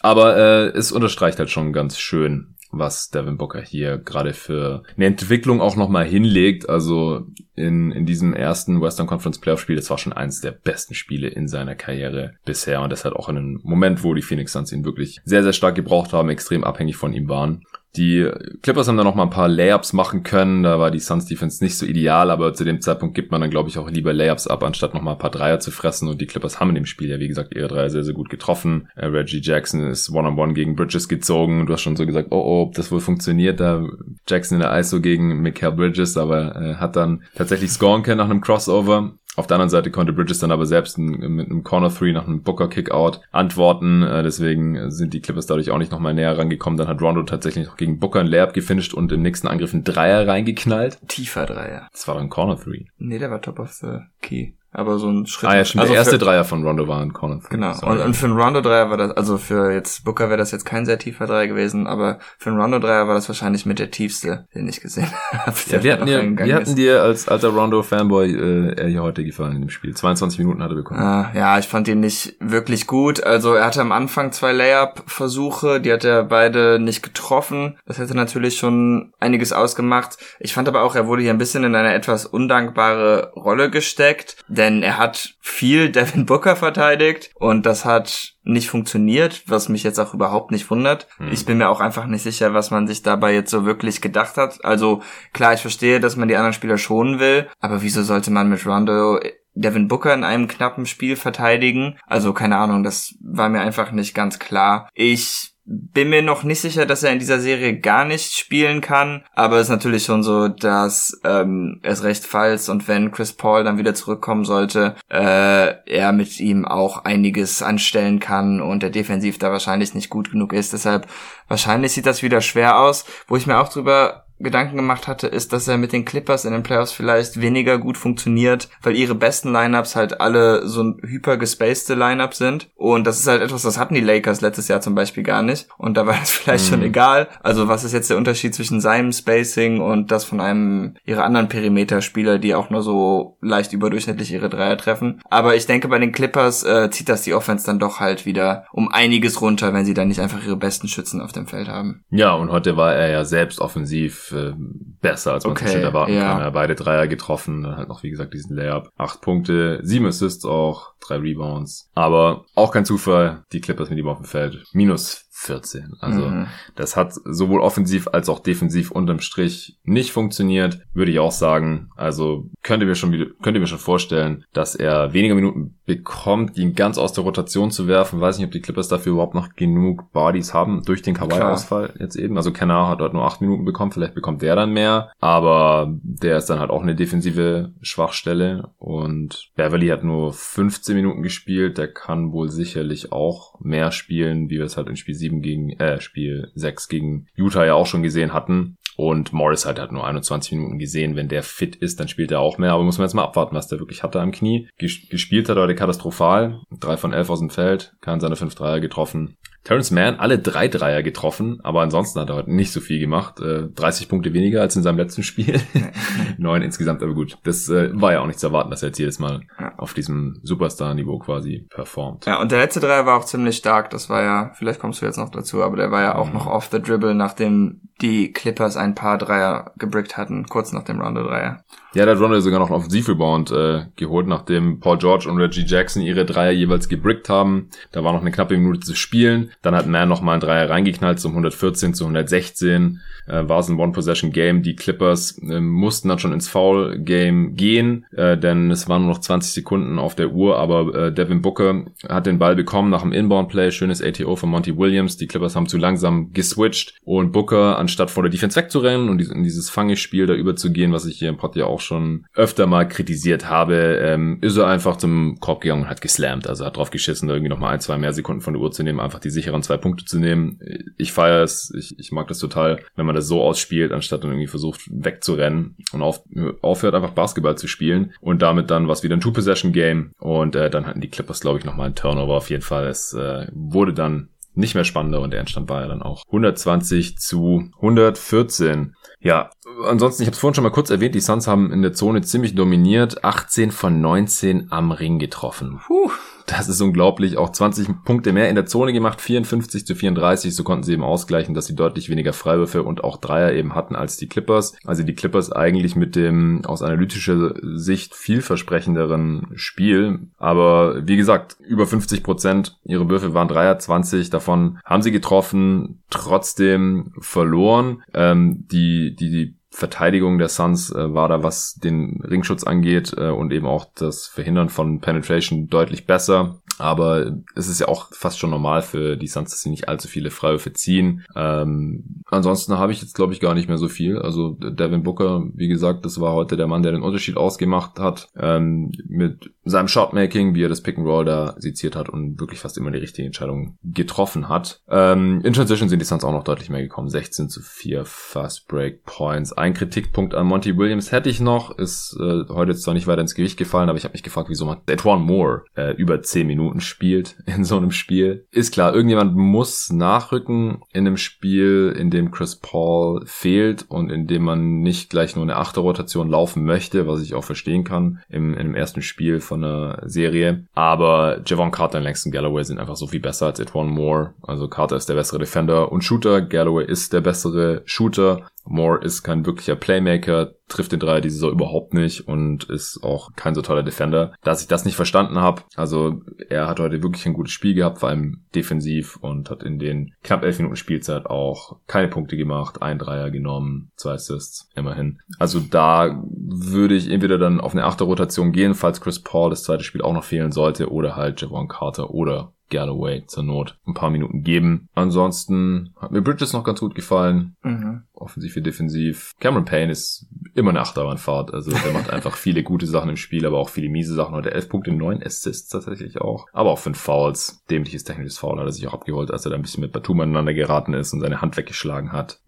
Aber äh, es unterstreicht halt schon ganz schön, was Devin Booker hier gerade für eine Entwicklung auch nochmal hinlegt. Also in, in diesem ersten Western Conference Playoff Spiel, das war schon eines der besten Spiele in seiner Karriere bisher und das hat auch in einem Moment, wo die Phoenix Suns ihn wirklich sehr, sehr stark gebraucht haben, extrem abhängig von ihm waren. Die Clippers haben dann noch mal ein paar Layups machen können. Da war die Suns Defense nicht so ideal, aber zu dem Zeitpunkt gibt man dann, glaube ich, auch lieber Layups ab, anstatt noch mal ein paar Dreier zu fressen. Und die Clippers haben in dem Spiel ja, wie gesagt, ihre Dreier sehr, sehr gut getroffen. Äh, Reggie Jackson ist One-on-One -on -one gegen Bridges gezogen. Du hast schon so gesagt, oh, oh, ob das wohl funktioniert. Da Jackson in der ISO gegen Mikael Bridges, aber äh, hat dann tatsächlich scoren können nach einem Crossover. Auf der anderen Seite konnte Bridges dann aber selbst mit einem Corner 3 nach einem Booker Kickout antworten. Äh, deswegen sind die Clippers dadurch auch nicht nochmal näher rangekommen. Dann hat Rondo tatsächlich noch gegen Booker ein Layup gefinisht und im nächsten Angriff ein Dreier reingeknallt. Tiefer Dreier. Das war dann Corner 3. Nee, der war top of the key. Aber so ein Schritt. Ah ja, stimmt. also der erste für, Dreier von Rondo war ein Corner. Genau. Und, und für einen Rondo-Dreier war das, also für jetzt Booker wäre das jetzt kein sehr tiefer Dreier gewesen, aber für einen Rondo-Dreier war das wahrscheinlich mit der tiefste, den ich gesehen [LAUGHS] habe. ja, wir hatten, dir, wir hatten dir als alter Rondo-Fanboy äh, er hier heute gefallen in dem Spiel. 22 Minuten hat er bekommen. Ah, ja, ich fand ihn nicht wirklich gut. Also er hatte am Anfang zwei Layup-Versuche, die hat er beide nicht getroffen. Das hätte natürlich schon einiges ausgemacht. Ich fand aber auch, er wurde hier ein bisschen in eine etwas undankbare Rolle gesteckt, denn er hat viel [LAUGHS] Devin Booker verteidigt und das hat nicht funktioniert, was mich jetzt auch überhaupt nicht wundert. Hm. Ich bin mir auch einfach nicht sicher, was man sich dabei jetzt so wirklich gedacht hat. Also klar, ich verstehe, dass man die anderen Spieler schonen will, aber wieso sollte man mit Rondo Devin Booker in einem knappen Spiel verteidigen? Also keine Ahnung, das war mir einfach nicht ganz klar. Ich bin mir noch nicht sicher, dass er in dieser Serie gar nicht spielen kann, aber es ist natürlich schon so, dass ähm, es recht falls und wenn Chris Paul dann wieder zurückkommen sollte, äh, er mit ihm auch einiges anstellen kann und er defensiv da wahrscheinlich nicht gut genug ist. Deshalb wahrscheinlich sieht das wieder schwer aus. Wo ich mir auch drüber Gedanken gemacht hatte, ist, dass er mit den Clippers in den Playoffs vielleicht weniger gut funktioniert, weil ihre besten Lineups halt alle so ein hyper gespacede Lineup sind. Und das ist halt etwas, das hatten die Lakers letztes Jahr zum Beispiel gar nicht. Und da war das [LAUGHS] vielleicht schon egal. Also was ist jetzt der Unterschied zwischen seinem Spacing und das von einem ihrer anderen Perimeter-Spieler, die auch nur so leicht überdurchschnittlich ihre Dreier treffen. Aber ich denke, bei den Clippers äh, zieht das die Offense dann doch halt wieder um einiges runter, wenn sie dann nicht einfach ihre besten Schützen auf dem Feld haben. Ja, und heute war er ja selbst offensiv äh, besser, als man Okay, sich schon erwarten ja. kann. Er hat beide Dreier getroffen, dann halt noch, wie gesagt, diesen Layup. Acht Punkte, sieben Assists auch, drei Rebounds. Aber auch kein Zufall, die Clippers mit ihm auf dem Feld. Minus 14. Also Mhm. das hat sowohl offensiv als auch defensiv unterm Strich nicht funktioniert, würde ich auch sagen. Also könnte mir schon könnte mir schon vorstellen, dass er weniger Minuten bekommt, ihn ganz aus der Rotation zu werfen. Weiß nicht, ob die Clippers dafür überhaupt noch genug Bodies haben durch den Kawhi-Ausfall jetzt eben. Also Kennar hat dort nur acht Minuten bekommen, vielleicht bekommt der dann mehr. Aber der ist dann halt auch eine defensive Schwachstelle und Beverly hat nur 15 Minuten gespielt. Der kann wohl sicherlich auch mehr spielen, wie wir es halt in Spiel 7 gegen, äh, Spiel 6 gegen Utah ja auch schon gesehen hatten. Und Morris hat halt nur 21 Minuten gesehen. Wenn der fit ist, dann spielt er auch mehr. Aber muss man jetzt mal abwarten, was der wirklich hatte am Knie. Ges gespielt hat er heute katastrophal. Drei von elf aus dem Feld. Keinen seiner fünf Dreier getroffen. Terrence Mann alle drei Dreier getroffen, aber ansonsten hat er heute nicht so viel gemacht. Äh, 30 Punkte weniger als in seinem letzten Spiel. [LAUGHS] Neun insgesamt, aber gut. Das äh, war ja auch nicht zu erwarten, dass er jetzt jedes Mal Ja. auf diesem Superstar-Niveau quasi performt. Ja, und der letzte Dreier war auch ziemlich stark. Das war ja, vielleicht kommst du jetzt noch dazu, aber der war ja auch Mhm. noch off the dribble, nachdem die Clippers ein paar Dreier gebrickt hatten, kurz nach dem Rondo-Dreier. Ja, da hat Rondo sogar noch einen Offensivrebound äh, geholt, nachdem Paul George und Reggie Jackson ihre Dreier jeweils gebrickt haben. Da war noch eine knappe Minute zu spielen. Dann hat Mann noch mal einen Dreier reingeknallt zum 114 zu 116. Äh, war es ein One-Possession-Game. Die Clippers äh, mussten dann schon ins Foul-Game gehen, äh, denn es waren nur noch 20 Sekunden auf der Uhr. Aber äh, Devin Booker hat den Ball bekommen nach dem Inbound-Play. Schönes ATO von Monty Williams. Die Clippers haben zu langsam geswitcht. Und Booker, anstatt vor der Defense wegzurennen und in dieses Fangespiel da überzugehen, was ich hier im Pod ja auch schon öfter mal kritisiert habe, ähm, ist er einfach zum Korb gegangen und hat geslammt. Also hat drauf geschissen, da irgendwie noch mal ein, zwei mehr Sekunden von der Uhr zu nehmen, einfach die sicheren zwei Punkte zu nehmen. Ich feiere es, ich, ich mag das total, wenn man das so ausspielt, anstatt dann irgendwie versucht wegzurennen und auf, aufhört einfach Basketball zu spielen und damit dann was wieder ein Two-Possession-Game und äh, dann hatten die Clippers, glaube ich, noch mal einen Turnover auf jeden Fall. Es äh, wurde dann nicht mehr spannender und der Endstand war ja dann auch 120 zu 114. Ja, ansonsten, ich habe es vorhin schon mal kurz erwähnt, die Suns haben in der Zone ziemlich dominiert, 18 von 19 am Ring getroffen. Puh. Das ist unglaublich, auch 20 Punkte mehr in der Zone gemacht, 54 zu 34, so konnten sie eben ausgleichen, dass sie deutlich weniger Freiwürfe und auch Dreier eben hatten als die Clippers. Also die Clippers eigentlich mit dem aus analytischer Sicht vielversprechenderen Spiel, aber wie gesagt, über 50 Prozent ihre Würfe waren Dreier, 20 davon haben sie getroffen, trotzdem verloren. Ähm, die, die, die Verteidigung der Suns äh, war da, was den Ringschutz angeht äh, und eben auch das Verhindern von Penetration deutlich besser. Aber es ist ja auch fast schon normal für die Suns, dass sie nicht allzu viele Freiwürfe ziehen. Ähm, ansonsten habe ich jetzt, glaube ich, gar nicht mehr so viel. Also Devin Booker, wie gesagt, das war heute der Mann, der den Unterschied ausgemacht hat. Ähm, mit seinem Shotmaking, wie er das Pick and Roll da seziert hat und wirklich fast immer die richtige Entscheidung getroffen hat. Ähm, in Transition sind die Suns auch noch deutlich mehr gekommen. 16 zu 4 Fast Break Points. Ein Kritikpunkt an Monty Williams hätte ich noch. Ist äh, heute jetzt zwar nicht weiter ins Gewicht gefallen, aber ich habe mich gefragt, wieso man Etwan Moore äh, über 10 Minuten spielt in so einem Spiel. Ist klar, irgendjemand muss nachrücken in einem Spiel, in dem Chris Paul fehlt und in dem man nicht gleich nur eine Achterrotation laufen möchte, was ich auch verstehen kann im, im ersten Spiel von einer Serie. Aber Javon Carter und Langston Galloway sind einfach so viel besser als Etwan Moore. Also Carter ist der bessere Defender und Shooter. Galloway ist der bessere Shooter. Moore ist kein wirklicher Playmaker, trifft den Dreier diese Saison überhaupt nicht und ist auch kein so toller Defender. Dass ich das nicht verstanden habe, also er hat heute wirklich ein gutes Spiel gehabt, vor allem defensiv und hat in den knapp elf Minuten Spielzeit auch keine Punkte gemacht, ein Dreier genommen, zwei Assists, immerhin. Also da würde ich entweder dann auf eine achte Rotation gehen, falls Chris Paul das zweite Spiel auch noch fehlen sollte, oder halt Javon Carter oder Galloway zur Not ein paar Minuten geben. Ansonsten hat mir Bridges noch ganz gut gefallen. Mhm. Offensiv wie defensiv. Cameron Payne ist immer eine Achterbahnfahrt. Also der macht einfach viele gute Sachen im Spiel, aber auch viele miese Sachen. Heute elf Punkte, neun Assists tatsächlich auch. Aber auch fünf Fouls. Dämliches technisches Foul hat er sich auch abgeholt, als er da ein bisschen mit Batum aneinander geraten ist und seine Hand weggeschlagen hat.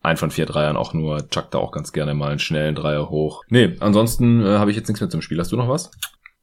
Ein von vier Dreiern auch nur. Chuckt da auch ganz gerne mal einen schnellen Dreier hoch. Nee, ansonsten äh, habe ich jetzt nichts mehr zum Spiel. Hast du noch was?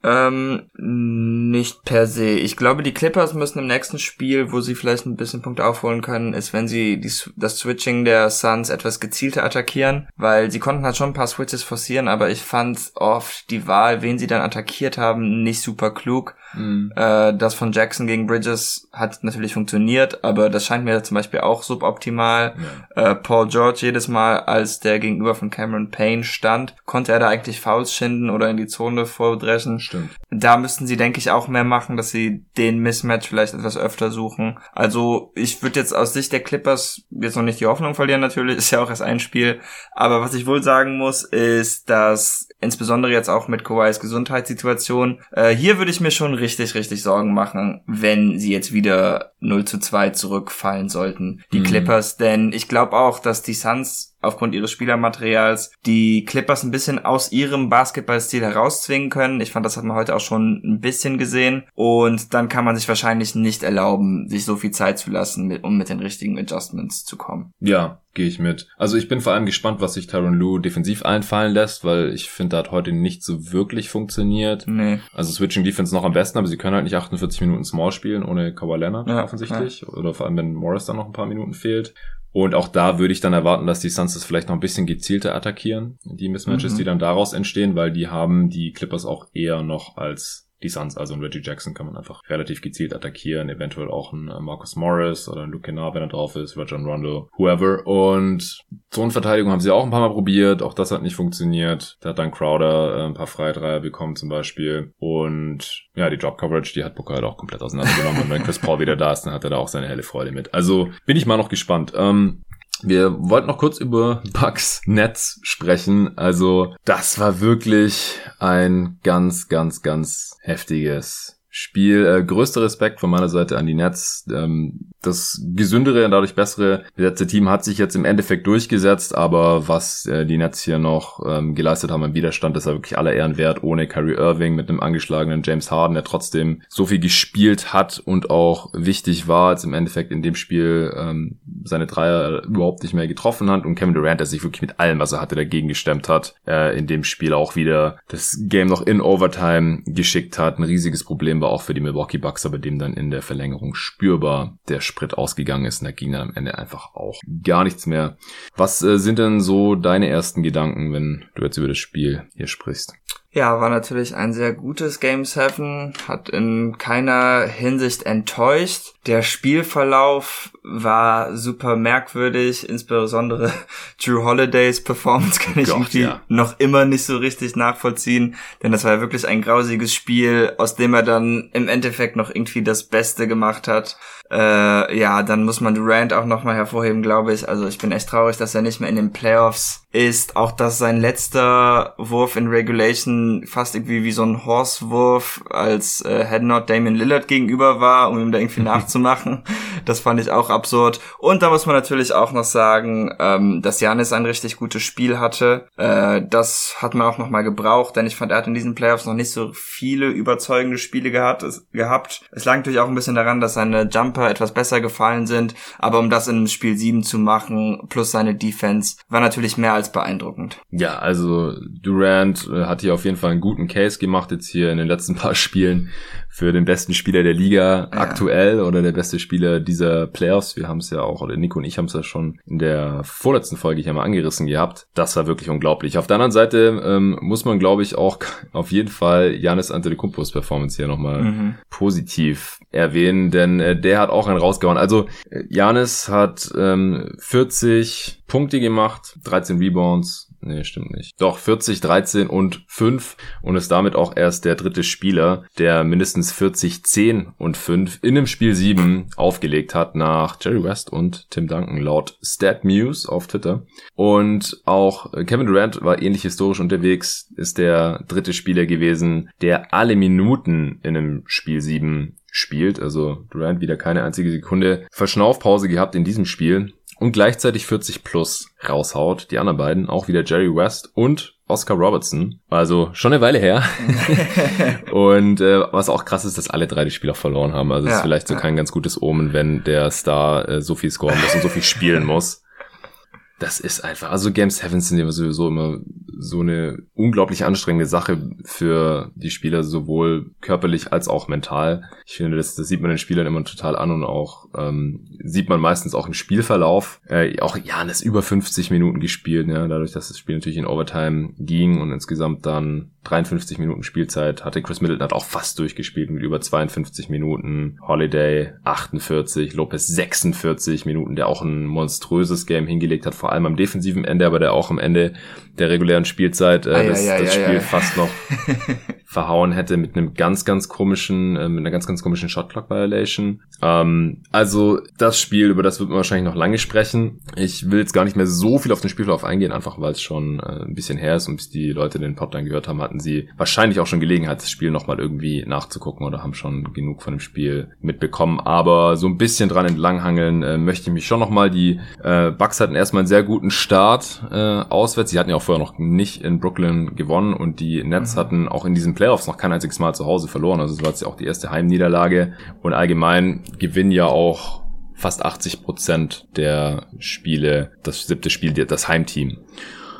Ähm, nicht per se. Ich glaube, die Clippers müssen im nächsten Spiel, wo sie vielleicht ein bisschen Punkte aufholen können, ist, wenn sie die, das Switching der Suns etwas gezielter attackieren, weil sie konnten halt schon ein paar Switches forcieren, aber ich fand oft die Wahl, wen sie dann attackiert haben, nicht super klug. Mhm. Äh, das von Jackson gegen Bridges hat natürlich funktioniert, aber das scheint mir zum Beispiel auch suboptimal. Ja. Äh, Paul George jedes Mal, als der gegenüber von Cameron Payne stand, konnte er da eigentlich Fouls schinden oder in die Zone vordreschen. Stimmt. Da müssten sie, denke ich, auch mehr machen, dass sie den Mismatch vielleicht etwas öfter suchen. Also ich würde jetzt aus Sicht der Clippers jetzt noch nicht die Hoffnung verlieren natürlich, [LAUGHS] ist ja auch erst ein Spiel. Aber was ich wohl sagen muss, ist, dass insbesondere jetzt auch mit Kawhis Gesundheitssituation, äh, hier würde ich mir schon richtig, richtig Sorgen machen, wenn sie jetzt wieder 0 zu 2 zurückfallen sollten, die mhm. Clippers. Denn ich glaube auch, dass die Suns aufgrund ihres Spielermaterials die Clippers ein bisschen aus ihrem Basketballstil herauszwingen können. Ich fand, das hat man heute auch schon ein bisschen gesehen. Und dann kann man sich wahrscheinlich nicht erlauben, sich so viel Zeit zu lassen, um mit den richtigen Adjustments zu kommen. Ja, gehe ich mit. Also ich bin vor allem gespannt, was sich Tyron Lue defensiv einfallen lässt, weil ich finde, da hat heute nicht so wirklich funktioniert. Nee. Also Switching Defense noch am besten, aber sie können halt nicht 48 Minuten Small spielen ohne Kawhi Leonard ja, offensichtlich. Ja. Oder vor allem, wenn Morris dann noch ein paar Minuten fehlt. Und auch da würde ich dann erwarten, dass die Suns das vielleicht noch ein bisschen gezielter attackieren, die Mismatches, mhm. die dann daraus entstehen, weil die haben die Clippers auch eher noch als die Suns, also ein Reggie Jackson kann man einfach relativ gezielt attackieren, eventuell auch ein äh, Marcus Morris oder ein Luke Kennard, wenn er drauf ist, Rajon Rondo, whoever. Und Zonenverteidigung haben sie auch ein paar Mal probiert, auch das hat nicht funktioniert. Da hat dann Crowder äh, ein paar Freidreier bekommen zum Beispiel. Und ja, die Drop Coverage, die hat Booker halt auch komplett auseinandergenommen. Und wenn Chris Paul wieder da ist, dann hat er da auch seine helle Freude mit. Also bin ich mal noch gespannt. Ähm, wir wollten noch kurz über Bugs Nets sprechen. Also, das war wirklich ein ganz, ganz, ganz heftiges Spiel. Äh, größter Respekt von meiner Seite an die Nets. Ähm, das gesündere und dadurch bessere besetzte Team hat sich jetzt im Endeffekt durchgesetzt, aber was äh, die Nets hier noch ähm, geleistet haben im Widerstand, ist ja wirklich aller Ehren wert, ohne Kyrie Irving mit einem angeschlagenen James Harden, der trotzdem so viel gespielt hat und auch wichtig war, als im Endeffekt in dem Spiel ähm, seine Dreier überhaupt nicht mehr getroffen hat und Kevin Durant, der sich wirklich mit allem, was er hatte, dagegen gestemmt hat, äh, in dem Spiel auch wieder das Game noch in Overtime geschickt hat. Ein riesiges Problem war auch für die Milwaukee Bucks, aber dem dann in der Verlängerung spürbar der Sprit ausgegangen ist und da ging dann am Ende einfach auch gar nichts mehr. Was äh, sind denn so deine ersten Gedanken, wenn du jetzt über das Spiel hier sprichst? Ja, war natürlich ein sehr gutes Game 7, hat in keiner Hinsicht enttäuscht. Der Spielverlauf war super merkwürdig, insbesondere [LAUGHS] Drew Holidays Performance kann ich Gott, irgendwie ja. noch immer nicht so richtig nachvollziehen, denn das war ja wirklich ein grausiges Spiel, aus dem er dann im Endeffekt noch irgendwie das Beste gemacht hat. Äh, ja, dann muss man Durant auch nochmal hervorheben, glaube ich. Also ich bin echt traurig, dass er nicht mehr in den Playoffs ist. Auch dass sein letzter Wurf in Regulation fast irgendwie wie so ein Horsewurf als äh, Headnot Damien Lillard gegenüber war, um ihm da irgendwie [LAUGHS] nachzumachen. Das fand ich auch absurd. Und da muss man natürlich auch noch sagen, ähm, dass Janis ein richtig gutes Spiel hatte. Äh, das hat man auch nochmal gebraucht, denn ich fand, er hat in diesen Playoffs noch nicht so viele überzeugende Spiele gehabt. Es, gehabt. es lag natürlich auch ein bisschen daran, dass seine Jumper etwas besser gefallen sind. Aber um das in Spiel 7 zu machen, plus seine Defense, war natürlich mehr als beeindruckend. Ja, also Durant äh, hat hier auf jeden Fall einen guten Case gemacht jetzt hier in den letzten paar [LAUGHS] Spielen für den besten Spieler der Liga ja. aktuell oder der beste Spieler dieser Playoffs. Wir haben es ja auch, oder Nico und ich haben es ja schon in der vorletzten Folge hier mal angerissen gehabt. Das war wirklich unglaublich. Auf der anderen Seite ähm, muss man, glaube ich, auch [LAUGHS] auf jeden Fall Janis Antetokounmpos Performance hier nochmal mhm. positiv erwähnen, denn äh, der hat auch einen rausgehauen. Also Janis hat ähm, 40 Punkte gemacht, 13 Rebounds, Nee, stimmt nicht. Doch, 40, 13 und 5 und ist damit auch erst der dritte Spieler, der mindestens 40, 10 und 5 in dem Spiel 7 aufgelegt hat nach Jerry West und Tim Duncan laut StatMuse auf Twitter. Und auch Kevin Durant war ähnlich historisch unterwegs, ist der dritte Spieler gewesen, der alle Minuten in einem Spiel 7 spielt. Also Durant wieder keine einzige Sekunde Verschnaufpause gehabt in diesem Spiel und gleichzeitig 40 plus raushaut. Die anderen beiden, auch wieder Jerry West und Oscar Robertson. Also schon eine Weile her. [LAUGHS] und äh, was auch krass ist, dass alle drei die Spiele auch verloren haben. Also es ja, ist vielleicht so ja. kein ganz gutes Omen, wenn der Star äh, so viel scoren muss und so viel spielen [LAUGHS] muss das ist einfach, also Game Sevens sind ja sowieso immer so eine unglaublich anstrengende Sache für die Spieler, sowohl körperlich als auch mental. Ich finde, das, das sieht man den Spielern immer total an und auch ähm, sieht man meistens auch im Spielverlauf. Äh, auch Jan ist über 50 Minuten gespielt, ja, dadurch, dass das Spiel natürlich in Overtime ging und insgesamt dann 53 Minuten Spielzeit hatte. Chris Middleton hat auch fast durchgespielt mit über 52 Minuten. Holiday 48, Lopez 46 Minuten, der auch ein monströses Game hingelegt hat, vor allem am defensiven Ende, aber der auch am Ende der regulären Spielzeit äh, ah, das, ja, ja, das ja, Spiel fast noch [LAUGHS] verhauen hätte mit einem ganz, ganz komischen, äh, mit einer ganz, ganz komischen Shotclock Violation. Ähm, also das Spiel, über das wird man wahrscheinlich noch lange sprechen. Ich will jetzt gar nicht mehr so viel auf den Spielverlauf eingehen, einfach weil es schon äh, ein bisschen her ist und bis die Leute den Pod dann gehört haben, hatten sie wahrscheinlich auch schon Gelegenheit, das Spiel nochmal irgendwie nachzugucken oder haben schon genug von dem Spiel mitbekommen. Aber so ein bisschen dran entlanghangeln äh, möchte ich mich schon nochmal. Die äh, Bucks hatten erstmal einen sehr guten Start äh, auswärts. Sie hatten ja auch vorher noch nicht in Brooklyn gewonnen und die Nets mhm. hatten auch in diesen Playoffs noch kein einziges Mal zu Hause verloren. Also es war jetzt ja auch die erste Heimniederlage und allgemein gewinnen ja auch fast 80 Prozent der Spiele, das siebte Spiel, das Heimteam.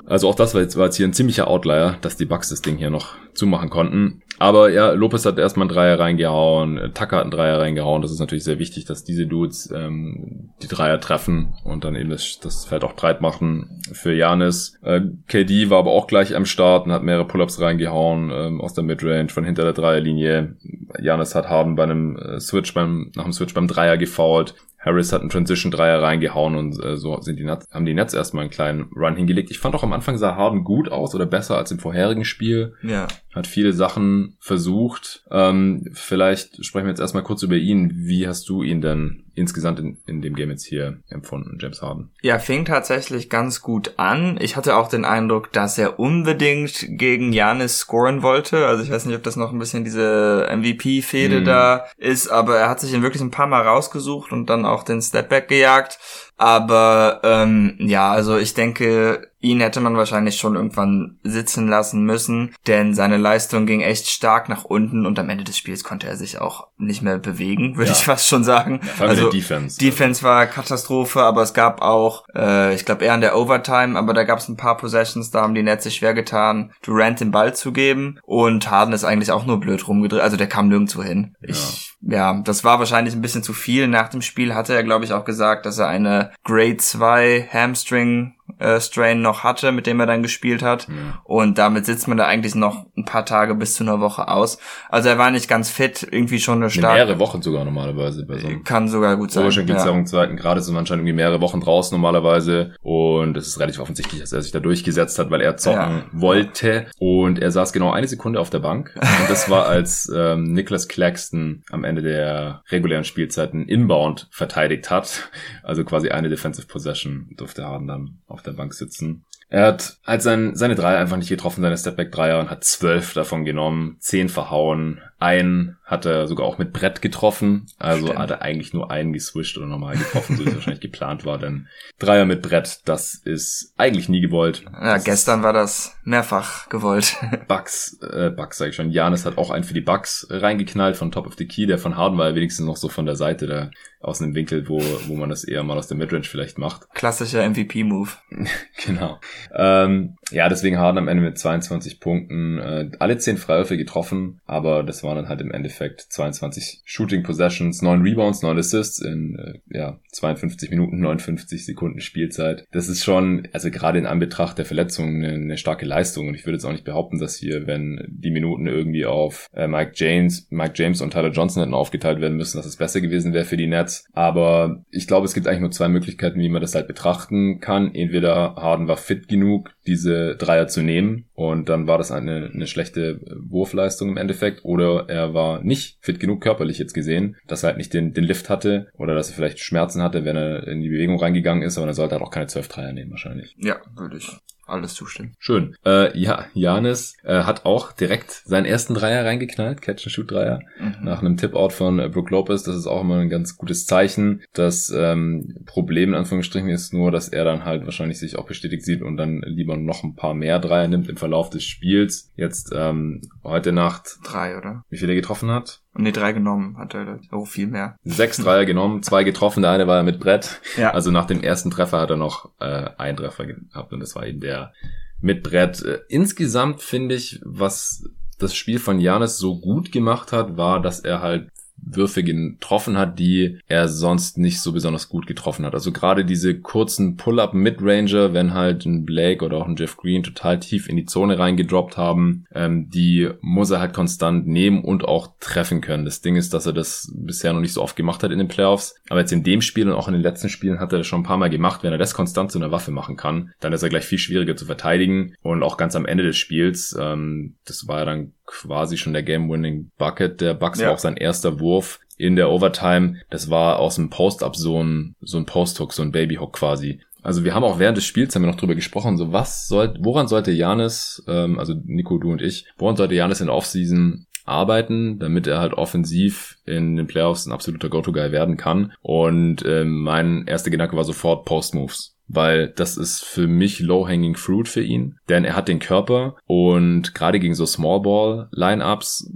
Also auch das war jetzt, war jetzt hier ein ziemlicher Outlier, dass die Bucks das Ding hier noch zumachen konnten. Aber ja, Lopez hat erstmal einen Dreier reingehauen, Tucker hat einen Dreier reingehauen. Das ist natürlich sehr wichtig, dass diese Dudes ähm, die Dreier treffen und dann eben das, das Feld auch breit machen für Janis. Äh, KD war aber auch gleich am Start und hat mehrere Pull-Ups reingehauen ähm, aus der Midrange von hinter der Dreierlinie. Janis hat Harden bei einem äh, Switch beim, nach dem Switch beim Dreier gefoult. Harris hat einen Transition-Dreier reingehauen und äh, so sind die Nets, haben die Nets erstmal einen kleinen Run hingelegt. Ich fand auch am Anfang sah Harden gut aus oder besser als im vorherigen Spiel. Ja. Hat viele Sachen versucht. Ähm, vielleicht sprechen wir jetzt erstmal kurz über ihn. Wie hast du ihn denn insgesamt in, in dem Game jetzt hier empfunden, James Harden? Ja, fing tatsächlich ganz gut an. Ich hatte auch den Eindruck, dass er unbedingt gegen Janis scoren wollte. Also ich weiß nicht, ob das noch ein bisschen diese MVP-Fehde mm. da ist, aber er hat sich ihn wirklich ein paar Mal rausgesucht und dann auch den Stepback gejagt. Aber ähm, ja, also ich denke, ihn hätte man wahrscheinlich schon irgendwann sitzen lassen müssen, denn seine Leistung ging echt stark nach unten und am Ende des Spiels konnte er sich auch nicht mehr bewegen, würde ja. ich fast schon sagen. Ja, also Defense. Defense war Katastrophe, aber es gab auch, äh, ich glaube eher in der Overtime, aber da gab es ein paar Possessions, da haben die Nets sich schwer getan, Durant den Ball zu geben und Harden ist eigentlich auch nur blöd rumgedreht, also der kam nirgendwo hin. Ja. Ich ja, das war wahrscheinlich ein bisschen zu viel. Nach dem Spiel hatte er, glaube ich, auch gesagt, dass er eine Grade 2 Hamstring äh, Strain noch hatte, mit dem er dann gespielt hat. Ja. Und damit sitzt man da eigentlich noch ein paar Tage bis zu einer Woche aus. Also er war nicht ganz fit, irgendwie schon eine starke. Mehrere Wochen sogar normalerweise bei so einem Kann sogar gut sein. Oberschenkel ja. im zweiten Grad ist man anscheinend irgendwie mehrere Wochen draußen normalerweise und es ist relativ offensichtlich, dass er sich da durchgesetzt hat, weil er zocken ja. wollte und er saß genau eine Sekunde auf der Bank und das war als [LAUGHS] ähm, Nicholas Claxton am Ende der regulären Spielzeiten inbound verteidigt hat, also quasi eine Defensive Possession durfte Harden dann auf der Bank sitzen. Er hat halt sein, seine Dreier einfach nicht getroffen, seine Stepback-Dreier und hat zwölf davon genommen, zehn verhauen, einen hat er sogar auch mit Brett getroffen. Also Stimmt. hat er eigentlich nur einen geswischt oder normal getroffen, so wie es [LAUGHS] wahrscheinlich geplant war. Denn Dreier mit Brett, das ist eigentlich nie gewollt. Ja, das gestern war das mehrfach gewollt. [LAUGHS] Bucks, äh, Bucks sag ich schon. Janis hat auch einen für die Bucks reingeknallt von Top of the Key. Der von Harden war ja wenigstens noch so von der Seite, da aus einem Winkel, wo, wo man das eher mal aus der Midrange vielleicht macht. Klassischer MVP-Move. [LAUGHS] genau. Ähm, ja, deswegen Harden am Ende mit 22 Punkten. Äh, alle 10 Freiwürfe getroffen, aber das waren dann halt im Endeffekt 22 Shooting Possessions, 9 Rebounds, 9 Assists in äh, ja, 52 Minuten, 59 Sekunden Spielzeit. Das ist schon, also gerade in Anbetracht der Verletzungen, eine, eine starke Leistung. Und ich würde jetzt auch nicht behaupten, dass hier, wenn die Minuten irgendwie auf äh, Mike James, Mike James und Tyler Johnson hätten aufgeteilt werden müssen, dass es besser gewesen wäre für die Nets. Aber ich glaube, es gibt eigentlich nur zwei Möglichkeiten, wie man das halt betrachten kann. Entweder Harden war fit genug, diese Dreier zu nehmen und dann war das eine, eine schlechte Wurfleistung im Endeffekt oder er war nicht fit genug körperlich jetzt gesehen, dass er halt nicht den, den Lift hatte oder dass er vielleicht Schmerzen hatte, wenn er in die Bewegung reingegangen ist, aber er sollte halt auch keine 12 Dreier nehmen wahrscheinlich. Ja, würde ich alles zustimmen. Schön. Äh, ja, Janis äh, hat auch direkt seinen ersten Dreier reingeknallt, Catch-and-Shoot-Dreier, mhm. nach einem Tip-Out von äh, Brook Lopez. Das ist auch immer ein ganz gutes Zeichen. Das ähm, Problem in Anführungsstrichen ist nur, dass er dann halt wahrscheinlich sich auch bestätigt sieht und dann lieber noch ein paar mehr Dreier nimmt im Verlauf des Spiels. Jetzt ähm, heute Nacht. Drei, oder? Wie viel er getroffen hat? Und nee, drei genommen hat er. Oh, viel mehr. Sechs Dreier genommen, zwei getroffen, der eine war mit Brett. Ja. Also nach dem ersten Treffer hat er noch äh, einen Treffer gehabt und das war eben der mit Brett. Äh, insgesamt finde ich, was das Spiel von Janis so gut gemacht hat, war, dass er halt Würfe getroffen hat, die er sonst nicht so besonders gut getroffen hat. Also gerade diese kurzen Pull-up Midranger, wenn halt ein Blake oder auch ein Jeff Green total tief in die Zone reingedroppt haben, ähm, die muss er halt konstant nehmen und auch treffen können. Das Ding ist, dass er das bisher noch nicht so oft gemacht hat in den Playoffs, aber jetzt in dem Spiel und auch in den letzten Spielen hat er das schon ein paar Mal gemacht. Wenn er das konstant zu einer Waffe machen kann, dann ist er gleich viel schwieriger zu verteidigen und auch ganz am Ende des Spiels, ähm, das war ja dann quasi schon der Game-Winning Bucket der Bucks, ja. war auch sein erster Wurf in der Overtime. Das war aus dem Post-Up so ein, so ein Post-Hook, so ein Baby-Hook quasi. Also wir haben auch während des Spiels haben wir noch drüber gesprochen, so was soll, woran sollte Janis, ähm, also Nico, du und ich, woran sollte Janis in Offseason arbeiten, damit er halt offensiv in den Playoffs ein absoluter Go-To-Guy werden kann. Und ähm, mein erster Gedanke war sofort Post-Moves weil das ist für mich low-hanging fruit für ihn, denn er hat den Körper und gerade gegen so Small Ball Lineups,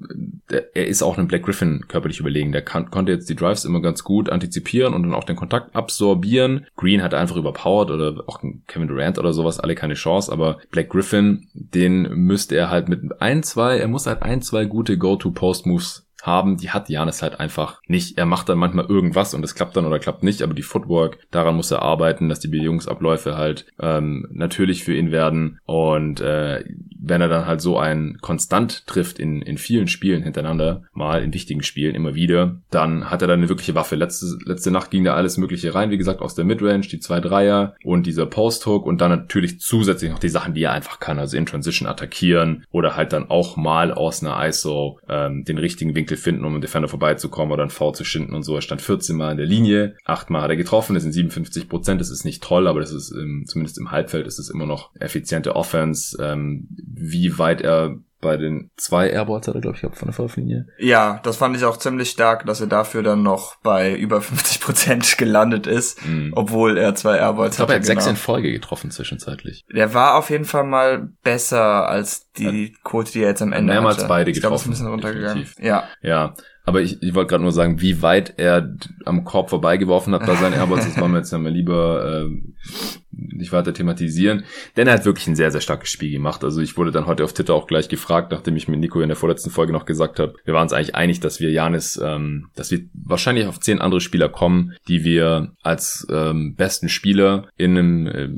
er ist auch einem Black Griffin körperlich überlegen. Der kann, konnte jetzt die Drives immer ganz gut antizipieren und dann auch den Kontakt absorbieren. Green hat einfach überpowered oder auch Kevin Durant oder sowas alle keine Chance, aber Black Griffin, den müsste er halt mit ein, zwei, er muss halt ein, zwei gute Go-to-Post-Moves haben, die hat Janis halt einfach nicht. Er macht dann manchmal irgendwas und es klappt dann oder klappt nicht, aber die Footwork, daran muss er arbeiten, dass die Bewegungsabläufe halt ähm, natürlich für ihn werden und äh, wenn er dann halt so einen konstant trifft in, in vielen Spielen hintereinander, mal in wichtigen Spielen immer wieder, dann hat er dann eine wirkliche Waffe. Letzte, letzte Nacht ging da alles mögliche rein, wie gesagt, aus der Midrange, die zwei Dreier und dieser Post-Hook und dann natürlich zusätzlich noch die Sachen, die er einfach kann, also in Transition attackieren oder halt dann auch mal aus einer ISO ähm, den richtigen Winkel finden, um einen Defender vorbeizukommen oder einen V zu schinden und so. Er stand 14 Mal in der Linie, 8 Mal hat er getroffen, das sind 57 Prozent, das ist nicht toll, aber das ist ähm, zumindest im Halbfeld ist es immer noch effiziente Offense. Ähm, wie weit er bei den zwei Airballs hat er, glaube ich, gehabt von der Vorlinie. Ja, das fand ich auch ziemlich stark, dass er dafür dann noch bei über 50 Prozent [LAUGHS] gelandet ist, mm. obwohl er zwei Airballs ich glaub, hatte. Er hat genau. sechs in Folge getroffen zwischenzeitlich. Der war auf jeden Fall mal besser als die Quote, die er jetzt am Ende mehrmals hatte. beide ich getroffen. Ich glaube, ist ein bisschen runtergegangen. Definitiv. Ja. Ja. Aber ich, ich wollte gerade nur sagen, wie weit er am Korb vorbeigeworfen hat bei seinen Airballs, das wollen wir jetzt ja mal lieber äh, nicht weiter thematisieren. Denn er hat wirklich ein sehr, sehr starkes Spiel gemacht. Also ich wurde dann heute auf Twitter auch gleich gefragt, nachdem ich mit Nico in der vorletzten Folge noch gesagt habe, wir waren uns eigentlich einig, dass wir Janis, ähm, dass wir wahrscheinlich auf zehn andere Spieler kommen, die wir als ähm, besten Spieler in einem äh,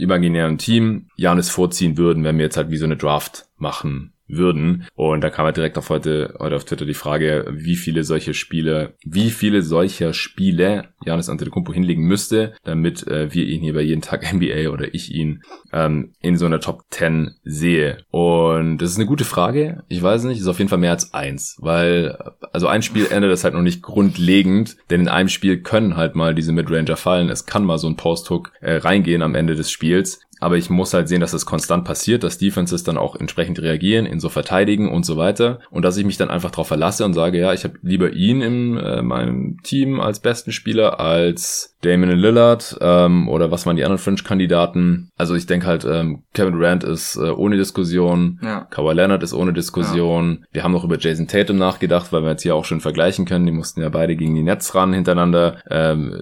imaginären Team Janis vorziehen würden, wenn wir jetzt halt wie so eine Draft machen würden. Und da kam halt direkt auf heute, heute auf Twitter die Frage, wie viele solche Spiele, wie viele solcher Spiele Janis Antetokounmpo hinlegen müsste, damit äh, wir ihn hier bei jeden Tag [LAUGHS] NBA oder ich ihn ähm, in so einer Top 10 sehe. Und das ist eine gute Frage. Ich weiß nicht, ist auf jeden Fall mehr als eins, weil also ein Spiel ändert das halt noch nicht grundlegend, denn in einem Spiel können halt mal diese Midranger fallen. Es kann mal so ein Post-Hook äh, reingehen am Ende des Spiels. Aber ich muss halt sehen, dass das konstant passiert, dass Defenses dann auch entsprechend reagieren, ihn so verteidigen und so weiter. Und dass ich mich dann einfach darauf verlasse und sage, ja, ich habe lieber ihn in äh, meinem Team als besten Spieler als Damon Lillard ähm, oder was waren die anderen Fringe-Kandidaten. Also ich denke halt, ähm, Kevin Durant ist äh, ohne Diskussion, ja. Kawhi Leonard ist ohne Diskussion. Ja. Wir haben noch über Jason Tatum nachgedacht, weil wir jetzt hier auch schon vergleichen können. Die mussten ja beide gegen die Nets ran hintereinander. Ähm,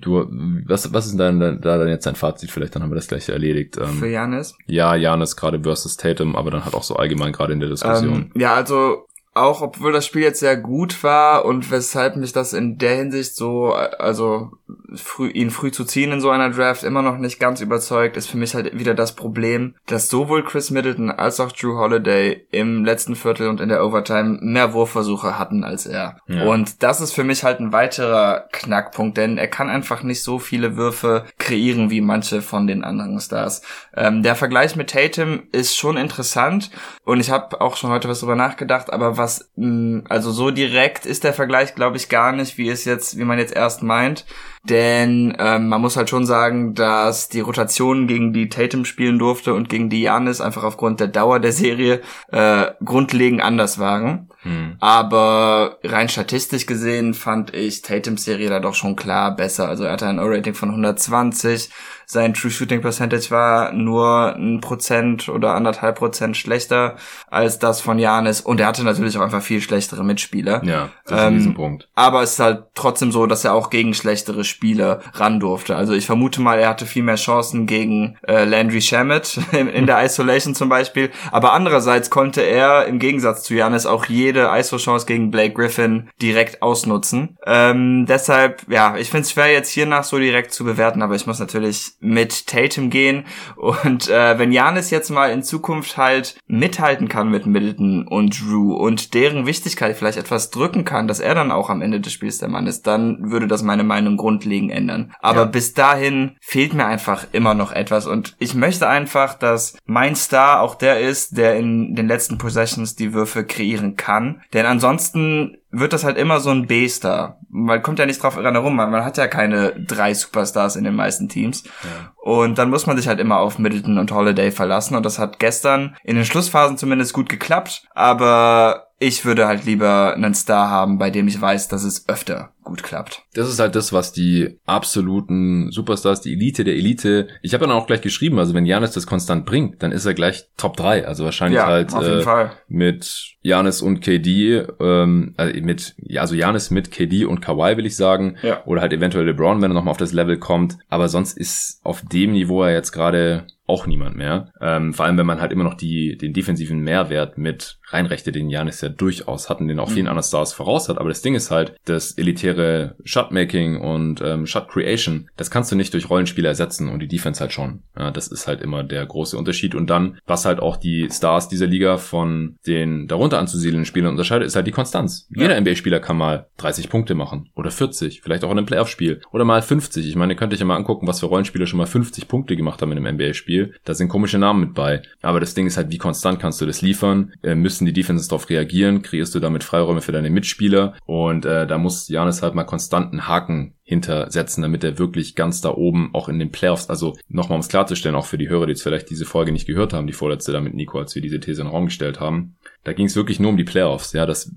du, was, was ist denn da, da dann jetzt dein Fazit? Vielleicht dann haben wir das gleich erledigt. Ähm, Für Janis? Ja, Janis gerade versus Tatum, aber dann halt auch so allgemein gerade in der Diskussion. Ähm, ja, also auch obwohl das Spiel jetzt sehr gut war und weshalb mich das in der Hinsicht so, also früh, ihn früh zu ziehen in so einer Draft immer noch nicht ganz überzeugt, ist für mich halt wieder das Problem, dass sowohl Chris Middleton als auch Drew Holiday im letzten Viertel und in der Overtime mehr Wurfversuche hatten als er. Ja. Und das ist für mich halt ein weiterer Knackpunkt, denn er kann einfach nicht so viele Würfe kreieren wie manche von den anderen Stars. Ähm, der Vergleich mit Tatum ist schon interessant und ich habe auch schon heute was drüber nachgedacht, aber was, mh, mm, also so direkt ist der Vergleich, glaube ich, gar nicht, wie es jetzt, wie man jetzt erst meint. Denn ähm, man muss halt schon sagen, dass die Rotationen gegen die Tatum spielen durfte und gegen die Janis einfach aufgrund der Dauer der Serie äh, grundlegend anders waren. Hm. Aber rein statistisch gesehen fand ich Tatums Serie da doch schon klar besser. Also er hatte ein O-Rating von 120, sein True Shooting Percentage war nur ein Prozent oder anderthalb Prozent schlechter als das von Janis und er hatte natürlich auch einfach viel schlechtere Mitspieler. Ja, das ist ähm, ein Punkt. Aber es ist halt trotzdem so, dass er auch gegen schlechtere Spieler ran durfte. Also ich vermute mal, er hatte viel mehr Chancen gegen äh, Landry Shamet [LAUGHS] in, in der Isolation zum Beispiel. Aber andererseits konnte er im Gegensatz zu Janis auch jede ISO-Chance gegen Blake Griffin direkt ausnutzen. Ähm, deshalb, ja, ich finde es schwer jetzt hiernach so direkt zu bewerten, aber ich muss natürlich mit Tatum gehen. Und äh, wenn Janis jetzt mal in Zukunft halt mithalten kann mit Middleton und Drew und deren Wichtigkeit vielleicht etwas drücken kann, dass er dann auch am Ende des Spiels der Mann ist, dann würde das meine Meinung grundlegend ändern. Aber ja. bis dahin fehlt mir einfach immer noch etwas und ich möchte einfach, dass mein Star auch der ist, der in den letzten Possessions die Würfe kreieren kann. Denn ansonsten wird das halt immer so ein B-Star. Man kommt ja nicht drauf herum, man, man hat ja keine drei Superstars in den meisten Teams. Ja. Und dann muss man sich halt immer auf Middleton und Holiday verlassen. Und das hat gestern in den Schlussphasen zumindest gut geklappt. Aber ich würde halt lieber einen Star haben, bei dem ich weiß, dass es öfter gut klappt. Das ist halt das, was die absoluten Superstars, die Elite der Elite, ich habe dann auch gleich geschrieben, also wenn Janis das konstant bringt, dann ist er gleich Top 3, also wahrscheinlich ja, halt äh, mit Janis und KD, ähm, also mit, ja, also Janis mit KD und Kawhi will ich sagen, ja. oder halt eventuell LeBron, wenn er nochmal auf das Level kommt, aber sonst ist auf dem Niveau er jetzt gerade auch niemand mehr. Ähm, vor allem, wenn man halt immer noch die, den defensiven Mehrwert mit reinrechte, den Janis ja durchaus hatten, den auch vielen mhm. anderen Stars voraus hat. Aber das Ding ist halt, das elitäre Shotmaking und ähm, Shot Creation, das kannst du nicht durch Rollenspiele ersetzen und die Defense halt schon. Ja, das ist halt immer der große Unterschied. Und dann, was halt auch die Stars dieser Liga von den darunter anzusiedelnden Spielern unterscheidet, ist halt die Konstanz. Ja. Jeder NBA-Spieler kann mal 30 Punkte machen oder 40, vielleicht auch in einem Playoff-Spiel oder mal 50. Ich meine, ihr könnt euch ja mal angucken, was für Rollenspieler schon mal 50 Punkte gemacht haben in einem NBA-Spiel. Spiel. Da sind komische Namen mit bei. Aber das Ding ist halt, wie konstant kannst du das liefern? Äh, müssen die Defenses darauf reagieren? Kreierst du damit Freiräume für deine Mitspieler? Und äh, da muss Janis halt mal konstanten Haken hintersetzen, damit er wirklich ganz da oben auch in den Playoffs, also nochmal um es klarzustellen, auch für die Hörer, die jetzt vielleicht diese Folge nicht gehört haben, die vorletzte da mit Nico, als wir diese These in den Raum gestellt haben, da ging es wirklich nur um die Playoffs, ja, dass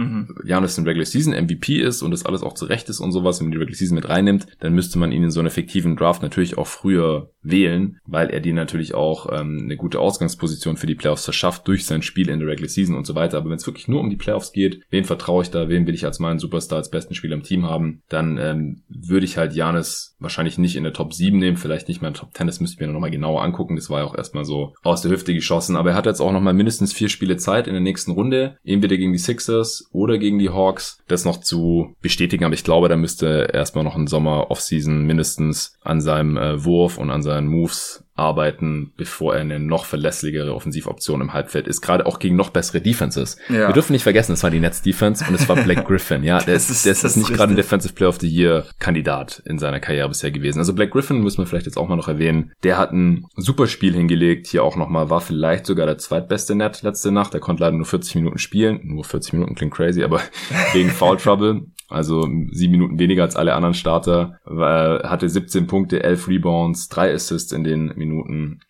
mhm. Janis Regular Season MVP ist und das alles auch zurecht ist und sowas, wenn man die Regular Season mit reinnimmt, dann müsste man ihn in so einer fiktiven Draft natürlich auch früher wählen, weil er dir natürlich auch ähm, eine gute Ausgangsposition für die Playoffs verschafft durch sein Spiel in der Regular Season und so weiter. Aber wenn es wirklich nur um die Playoffs geht, wen vertraue ich da, wen will ich als meinen Superstar, als besten Spieler im Team haben, dann ähm, würde ich halt Janis wahrscheinlich nicht in der Top 7 nehmen, vielleicht nicht mal in Top 10, das müsste ich mir nochmal genauer angucken. Das war ja auch erstmal so aus der Hüfte geschossen, aber er hat jetzt auch nochmal mindestens vier Spiele Zeit in der nächsten Runde, entweder gegen die Sixers oder gegen die Hawks, das noch zu bestätigen. Aber ich glaube, da müsste erstmal noch ein Sommer Offseason mindestens an seinem äh, Wurf und an seinen Moves arbeiten, bevor er eine noch verlässlichere Offensivoption im Halbfeld ist, gerade auch gegen noch bessere Defenses. Ja. Wir dürfen nicht vergessen, es war die Nets Defense und es war Blake [LAUGHS] Griffin, ja, der ist, der ist, ist nicht gerade ein Defensive Player of the Year Kandidat in seiner Karriere bisher gewesen. Also Blake Griffin müssen wir vielleicht jetzt auch mal noch erwähnen, der hat ein super Spiel hingelegt, hier auch nochmal, war vielleicht sogar der zweitbeste Net letzte Nacht, der konnte leider nur 40 Minuten spielen, nur 40 Minuten klingt crazy, aber [LAUGHS] wegen Foul Trouble. Also sieben Minuten weniger als alle anderen Starter, hatte 17 Punkte, 11 Rebounds, drei Assists in den Minuten,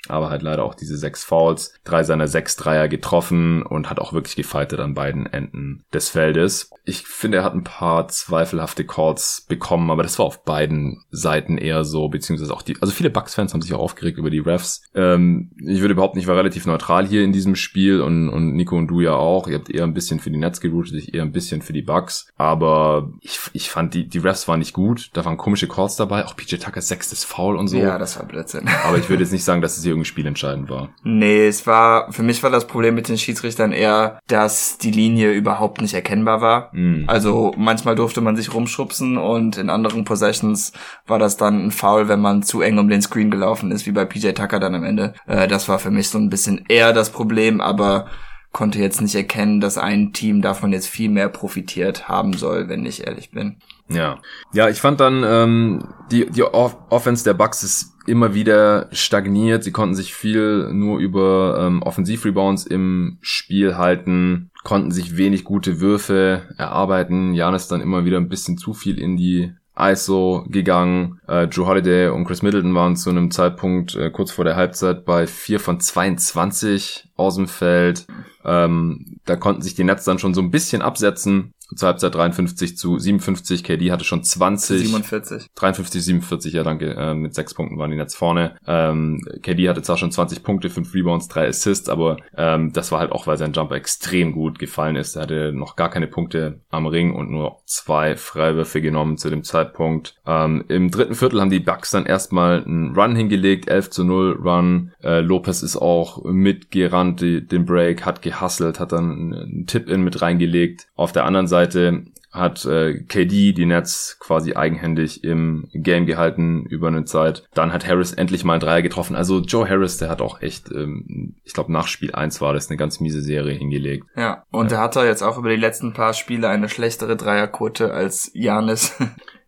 aber halt leider auch diese sechs Fouls, drei seiner sechs Dreier getroffen und hat auch wirklich gefeitet an beiden Enden des Feldes. Ich finde, er hat ein paar zweifelhafte Calls bekommen, aber das war auf beiden Seiten eher so, beziehungsweise auch die, also viele Bucks-Fans haben sich auch aufgeregt über die Refs. Ähm, ich würde überhaupt nicht, war relativ neutral hier in diesem Spiel und, und Nico und du ja auch. Ihr habt eher ein bisschen für die Nets geroutet, ich eher ein bisschen für die Bucks, aber ich, ich fand, die, die Refs waren nicht gut. Da waren komische Calls dabei. Auch PJ Tuckers sechstes Foul und so. Ja, das war Blödsinn. Aber ich würde jetzt nicht sagen, dass es hier irgendwie spielentscheidend war. Nee, es war, für mich war das Problem mit den Schiedsrichtern eher, dass die Linie überhaupt nicht erkennbar war. Mm. Also manchmal durfte man sich rumschubsen und in anderen Possessions war das dann ein Foul, wenn man zu eng um den Screen gelaufen ist, wie bei PJ Tucker dann am Ende. Äh, das war für mich so ein bisschen eher das Problem, aber konnte jetzt nicht erkennen, dass ein Team davon jetzt viel mehr profitiert haben soll, wenn ich ehrlich bin. Ja, ja, ich fand dann ähm, die die Off Offense der Bucks ist immer wieder stagniert. Sie konnten sich viel nur über ähm, Offensivrebounds im Spiel halten, konnten sich wenig gute Würfe erarbeiten. Janis dann immer wieder ein bisschen zu viel in die ISO gegangen. Äh, Drew Holiday und Chris Middleton waren zu einem Zeitpunkt äh, kurz vor der Halbzeit bei 4 von 22 aus dem Feld. Ähm, da konnten sich die Nets dann schon so ein bisschen absetzen zur Halbzeit 53 zu 57. KD hatte schon 20. 47. 53, 47, ja danke. Äh, mit sechs Punkten waren die Netz vorne. Ähm, KD hatte zwar schon 20 Punkte, 5 Rebounds, 3 Assists, aber ähm, das war halt auch, weil sein Jumper extrem gut gefallen ist. Er hatte noch gar keine Punkte am Ring und nur zwei Freiwürfe genommen zu dem Zeitpunkt. Ähm, Im dritten Viertel haben die Bucks dann erstmal einen Run hingelegt, 11 zu 0 Run. Äh, Lopez ist auch mitgerannt, die, den Break, hat gehustelt, hat dann einen Tip-In mit reingelegt. Auf der anderen Seite Seite hat äh, KD die Nets quasi eigenhändig im Game gehalten über eine Zeit. Dann hat Harris endlich mal ein Dreier getroffen. Also Joe Harris, der hat auch echt, ähm, ich glaube nach Spiel 1 war das eine ganz miese Serie hingelegt. Ja, und ja. er hatte jetzt auch über die letzten paar Spiele eine schlechtere Dreierquote als Janis.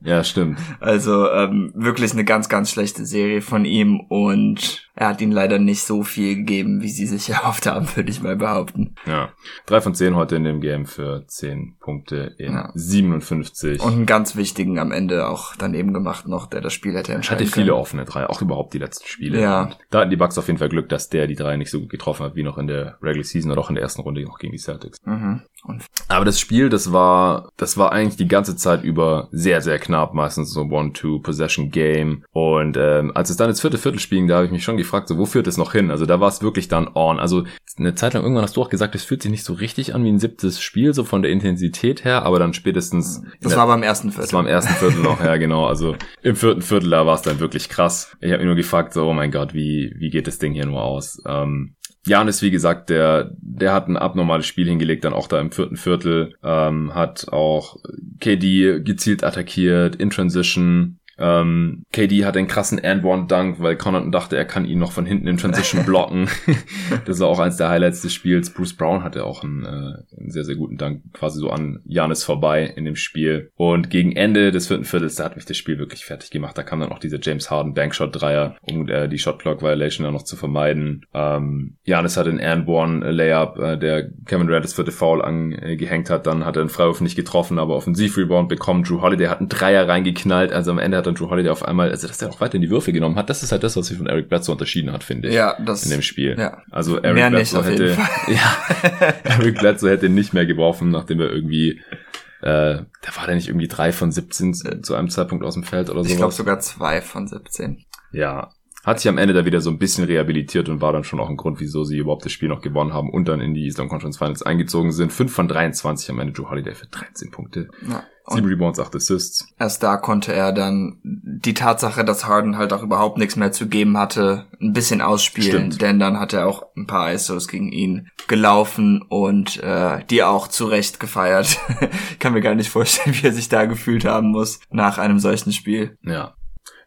Ja, stimmt. [LAUGHS] Also ähm, wirklich eine ganz, ganz schlechte Serie von ihm und er hat ihnen leider nicht so viel gegeben, wie sie sich [LAUGHS] erhofft haben, würde ich mal behaupten. Ja, drei von zehn heute in dem Game für zehn Punkte in ja. 57. Und einen ganz wichtigen am Ende auch daneben gemacht noch, der das Spiel hätte entscheiden Hatte viele offene drei, auch überhaupt die letzten Spiele. Ja. Und da hatten die Bucks auf jeden Fall Glück, dass der die drei nicht so gut getroffen hat, wie noch in der Regular Season oder auch in der ersten Runde noch gegen die Celtics. Mhm. Aber das Spiel, das war, das war eigentlich die ganze Zeit über sehr, sehr knapp, meistens so One-Two-Possession-Game. Und ähm, als es dann ins vierte Viertel spielen, da habe ich mich schon gefragt, so wo führt es noch hin? Also da war es wirklich dann on. Also eine Zeit lang irgendwann hast du auch gesagt, es fühlt sich nicht so richtig an wie ein siebtes Spiel, so von der Intensität her, aber dann spätestens. Das war beim ersten Viertel. Das war im ersten Viertel noch, ja genau. Also im vierten Viertel, da war es dann wirklich krass. Ich habe mich nur gefragt, so, oh mein Gott, wie, wie geht das Ding hier nur aus? Ähm, Janis, wie gesagt, der, der hat ein abnormales Spiel hingelegt, dann auch da im vierten Viertel, ähm, hat auch KD gezielt attackiert, in Transition, ähm, KD hat einen krassen And-One-Dunk, weil Connaughton dachte, er kann ihn noch von hinten in Transition [LAUGHS] blocken. [LAUGHS] das war auch eins der Highlights des Spiels. Bruce Brown hatte auch einen, äh, einen sehr, sehr guten Dunk quasi so an Janis vorbei in dem Spiel. Und gegen Ende des vierten Viertels, da hat mich das Spiel wirklich fertig gemacht. Da kam dann auch dieser James Harden Bankshot-Dreier, um äh, die Shot-Clock-Violation dann noch zu vermeiden. Ähm, Janis hatte einen And-One-Layup, äh, der Kevin Durant das vierte Foul angehängt hat. Dann hat er einen Freiwurf nicht getroffen, aber Offensiv-Rebound bekommen. Drew Holiday hat einen Dreier reingeknallt. Also am Ende hat dann Drew Holiday auf einmal, also dass er auch weiter in die Würfe genommen hat, das ist halt das, was sich von Eric Bledsoe unterschieden hat, finde ich. Ja, das. In dem Spiel. Ja. Also Eric mehr Bledsoe hätte, ja, [LAUGHS] Eric Bledsoe hätte nicht mehr geworfen, nachdem er irgendwie äh, da war der nicht irgendwie drei von 17 zu einem Zeitpunkt aus dem Feld oder so. Ich glaube sogar zwei von 17. Ja, hat sich am Ende da wieder so ein bisschen rehabilitiert und war dann schon auch ein Grund, wieso sie überhaupt das Spiel noch gewonnen haben und dann in die Eastern Conference Finals eingezogen sind. 5 von 23 am Ende Drew Holiday für 13 Punkte. Ja. 7 Rebounds, 8 Assists. Erst da konnte er dann die Tatsache, dass Harden halt auch überhaupt nichts mehr zu geben hatte, ein bisschen ausspielen. Stimmt. Denn dann hat er auch ein paar ISOs gegen ihn gelaufen und äh, die auch zu Recht gefeiert. [LAUGHS] Kann mir gar nicht vorstellen, [LAUGHS] wie er sich da gefühlt haben muss nach einem solchen Spiel. Ja,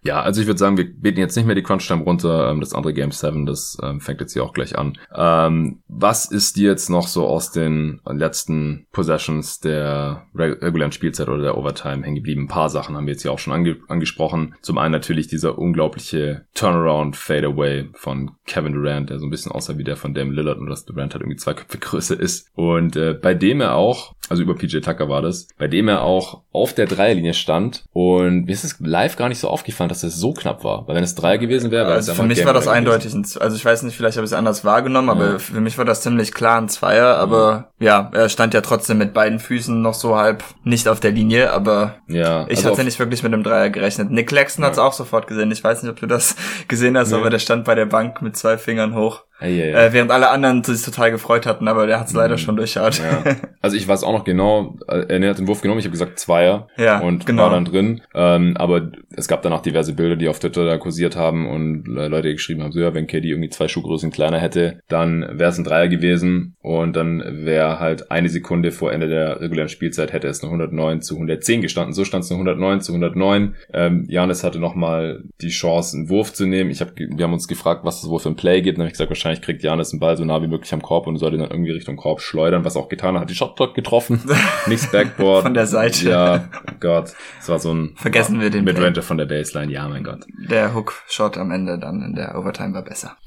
Ja, also ich würde sagen, wir beten jetzt nicht mehr die Crunch-Time runter. Ähm, das andere Game 7, das ähm, fängt jetzt hier auch gleich an. Ähm, was ist dir jetzt noch so aus den letzten Possessions der regulären Spielzeit oder der Overtime hängen geblieben? Ein paar Sachen haben wir jetzt hier auch schon ange angesprochen. Zum einen natürlich dieser unglaubliche Turnaround Fadeaway von Kevin Durant, der so ein bisschen aussah wie der von Dame Lillard und dass Durant halt irgendwie zwei Köpfe [LAUGHS] größer ist. Und äh, bei dem er auch, also über PJ Tucker war das, bei dem er auch auf der Dreierlinie stand und mir ist es live gar nicht so aufgefallen, dass es so knapp war. Weil wenn es Dreier gewesen wäre, wäre also es für mich war das eindeutig. Ein, also ich weiß nicht, vielleicht habe ich es anders wahrgenommen, aber ja. für mich war das ziemlich klar ein Zweier. Aber ja. ja, er stand ja trotzdem mit beiden Füßen noch so halb nicht auf der Linie. Aber ja, ich also hatte nicht wirklich mit dem Dreier gerechnet. Nick Claxton ja. hat es auch sofort gesehen. Ich weiß nicht, ob du das [LAUGHS] gesehen hast, nee. aber der stand bei der Bank mit zwei Fingern hoch. Ja, ja, ja. Äh, während alle anderen sich total gefreut hatten, aber der hat es mhm. leider schon durchschaut. Ja. [LAUGHS] Also ich weiß auch noch genau, äh, er hat den Wurf genommen, ich habe gesagt Zweier ja, und genau. war dann drin. Ähm, aber es gab danach diverse Bilder, die auf Twitter da kursiert haben und Leute geschrieben haben, so ja, wenn KD irgendwie zwei Schuhgrößen kleiner hätte, dann wäre es ein Dreier gewesen und dann wäre halt eine Sekunde vor Ende der regulären Spielzeit hätte es nur 109 zu 110 gestanden. So stand es nur 109 zu 109. Ähm, Janis hatte nochmal die Chance, einen Wurf zu nehmen. Ich hab, wir haben uns gefragt, was es wohl für ein Play gibt. Dann habe ich gesagt, wahrscheinlich kriegt Janis den Ball so nah wie möglich am Korb und sollte dann irgendwie Richtung Korb schleudern, was auch getan hat. Die Shotclock getroffen. [LAUGHS] Nichts Backboard. Von der Seite. Ja, oh Gott. Das war so ein Vergessen wir den Midrange von der Baseline. Ja, mein Gott. Der Hook-Shot am Ende dann in der Overtime war besser.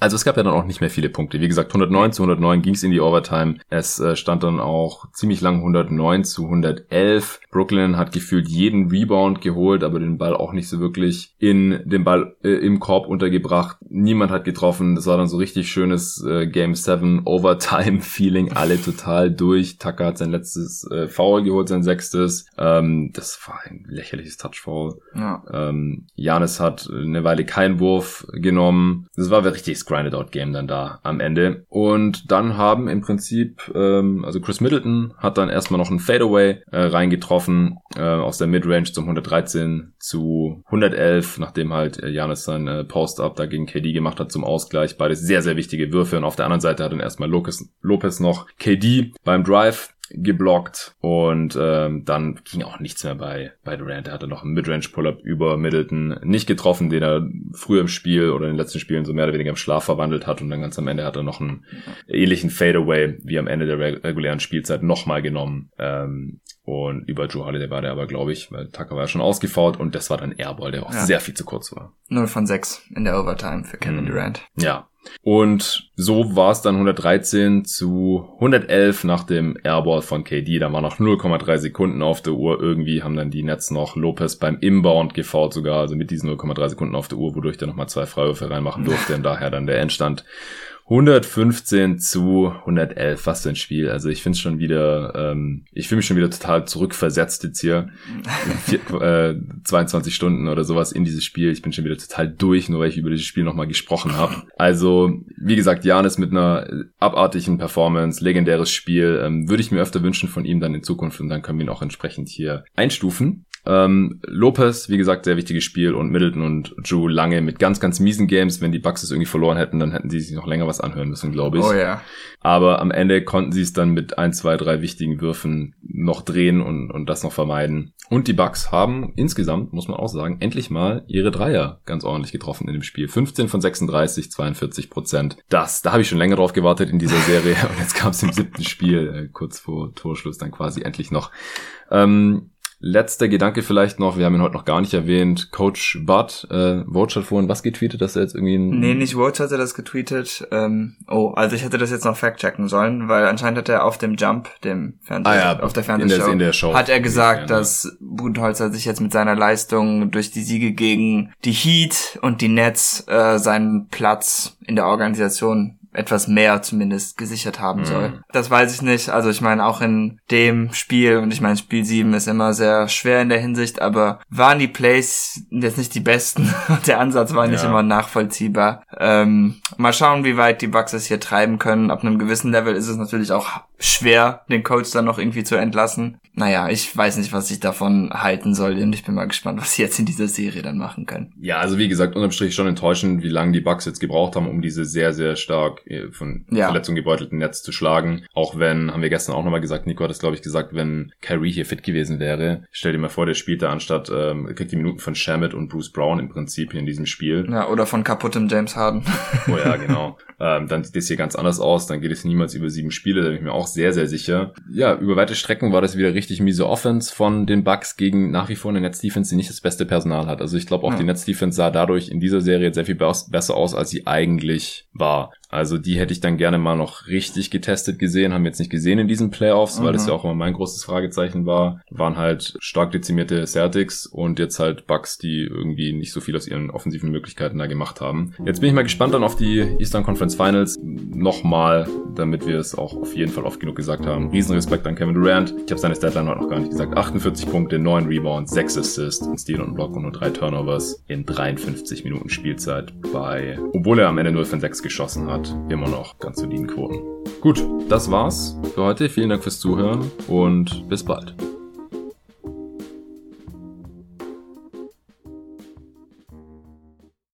Also es gab ja dann auch nicht mehr viele Punkte. Wie gesagt, 109 zu 109 ging es in die Overtime. Es äh, stand dann auch ziemlich lang 109 zu 111. Brooklyn hat gefühlt jeden Rebound geholt, aber den Ball auch nicht so wirklich in den Ball äh, im Korb untergebracht. Niemand hat getroffen. Das war dann so richtig schönes äh, Game 7 Overtime Feeling. Alle total durch. Tucker hat sein letztes äh, Foul geholt, sein sechstes. Ähm, das war ein lächerliches Touchfoul. Ja. Ähm, Janis hat eine Weile keinen Wurf genommen. Das war richtig Grinded Out Game dann da am Ende. Und dann haben im Prinzip, ähm, also Chris Middleton hat dann erstmal noch einen Fadeaway äh, reingetroffen äh, aus der Midrange zum 113 zu 111, nachdem halt äh, Janis sein äh, Post-Up da gegen KD gemacht hat zum Ausgleich. Beides sehr, sehr wichtige Würfe. Und auf der anderen Seite hat dann erstmal Lopez, Lopez noch KD beim Drive geblockt und ähm, dann ging auch nichts mehr bei, bei Durant. Er hatte noch einen Midrange-Pull-Up über Middleton nicht getroffen, den er früher im Spiel oder in den letzten Spielen so mehr oder weniger im Schlaf verwandelt hat und dann ganz am Ende hat er noch einen ähnlichen Fadeaway wie am Ende der regulären Spielzeit nochmal genommen. Ähm, und über Joe Holiday war der aber, glaube ich, weil Tucker war ja schon ausgefaut und das war dann Airball, der auch ja. sehr viel zu kurz war. 0 von 6 in der Overtime für Kevin mhm. Durant. Ja, und so war es dann 113 zu 111 nach dem Airball von KD. Da war noch 0,3 Sekunden auf der Uhr. Irgendwie haben dann die Nets noch Lopez beim Inbound gefault sogar, also mit diesen 0,3 Sekunden auf der Uhr, wodurch der nochmal zwei Freiwürfe reinmachen durfte und daher dann der Endstand 115 zu 111, was für ein Spiel. Also ich finde es schon wieder, ähm, ich fühle mich schon wieder total zurückversetzt jetzt hier. [LAUGHS] Vier, äh, 22 Stunden oder sowas in dieses Spiel. Ich bin schon wieder total durch, nur weil ich über dieses Spiel nochmal gesprochen habe. Also, wie gesagt, Janis mit einer abartigen Performance, legendäres Spiel. Ähm, Würde ich mir öfter wünschen von ihm dann in Zukunft und dann können wir ihn auch entsprechend hier einstufen. Ähm, Lopez, wie gesagt, sehr wichtiges Spiel und Middleton und Drew lange mit ganz, ganz miesen Games. Wenn die Bucks es irgendwie verloren hätten, dann hätten sie sich noch länger was anhören müssen, glaube ich. Oh ja. Aber am Ende konnten sie es dann mit ein, zwei, drei wichtigen Würfen noch drehen und, und das noch vermeiden. Und die Bucks haben insgesamt, muss man auch sagen, endlich mal ihre Dreier ganz ordentlich getroffen in dem Spiel. 15 von 36, 42 Prozent. Das, da habe ich schon länger drauf gewartet in dieser Serie. [LAUGHS] und jetzt kam es im siebten Spiel, äh, kurz vor Torschluss dann quasi endlich noch. Ähm, Letzter Gedanke vielleicht noch, wir haben ihn heute noch gar nicht erwähnt, Coach Bud, äh, Vogue hat vorhin was getweetet, dass er jetzt irgendwie ein Nee, nicht Vogue hatte das getweetet. Ähm, oh, also ich hätte das jetzt noch fact-checken sollen, weil anscheinend hat er auf dem Jump, dem Fernseh, ah, ja, auf der Fernsehshow, in der, in der Show hat er gesagt, ja, dass Budenholzer sich jetzt mit seiner Leistung durch die Siege gegen die Heat und die Nets äh, seinen Platz in der Organisation etwas mehr zumindest gesichert haben soll. Mhm. Das weiß ich nicht. Also ich meine, auch in dem Spiel, und ich meine, Spiel 7 ist immer sehr schwer in der Hinsicht, aber waren die Plays jetzt nicht die besten. [LAUGHS] der Ansatz war nicht ja. immer nachvollziehbar. Ähm, mal schauen, wie weit die Bucks es hier treiben können. Ab einem gewissen Level ist es natürlich auch schwer, den Coach dann noch irgendwie zu entlassen. Naja, ich weiß nicht, was ich davon halten soll und ich bin mal gespannt, was sie jetzt in dieser Serie dann machen können. Ja, also wie gesagt, unterm Strich schon enttäuschend, wie lange die Bucks jetzt gebraucht haben, um diese sehr, sehr stark York äh, von ja. Verletzung gebeutelten Netz zu schlagen. Auch wenn, haben wir gestern auch nochmal gesagt, Nico hat es glaube ich gesagt, wenn Kyrie hier fit gewesen wäre, stell dir mal vor, der spielt da anstatt, ähm, kriegt die Minuten von Shamit und Bruce Brown im Prinzip hier in diesem Spiel. Ja, oder von kaputtem James Harden. Oh ja, [LAUGHS] genau. Ähm, dann sieht es hier ganz anders aus, dann geht es niemals über sieben Spiele, da bin ich mir auch sehr, sehr sicher. Ja, über weite Strecken war das wieder richtig miese Offense von den Bucks gegen nach wie vor eine Netz-Defense, die nicht das beste Personal hat. Also ich glaube auch ja. die Netz-Defense sah dadurch in dieser Serie sehr viel besser aus, als sie eigentlich war. Also die hätte ich dann gerne mal noch richtig getestet gesehen, haben wir jetzt nicht gesehen in diesen Playoffs, mhm. weil das ja auch immer mein großes Fragezeichen war. Waren halt stark dezimierte Celtics und jetzt halt Bucks, die irgendwie nicht so viel aus ihren offensiven Möglichkeiten da gemacht haben. Jetzt bin ich mal gespannt dann auf die Eastern Conference Finals nochmal, damit wir es auch auf jeden Fall oft genug gesagt haben. Riesenrespekt an Kevin Durant. Ich habe seine Statline heute noch gar nicht gesagt. 48 Punkte, 9 Rebounds, 6 Assists, ein Steal und Block und nur 3 Turnovers in 53 Minuten Spielzeit bei, obwohl er am Ende nur von 6 geschossen hat, immer noch ganz soliden Quoten. Gut, das war's für heute. Vielen Dank fürs Zuhören und bis bald.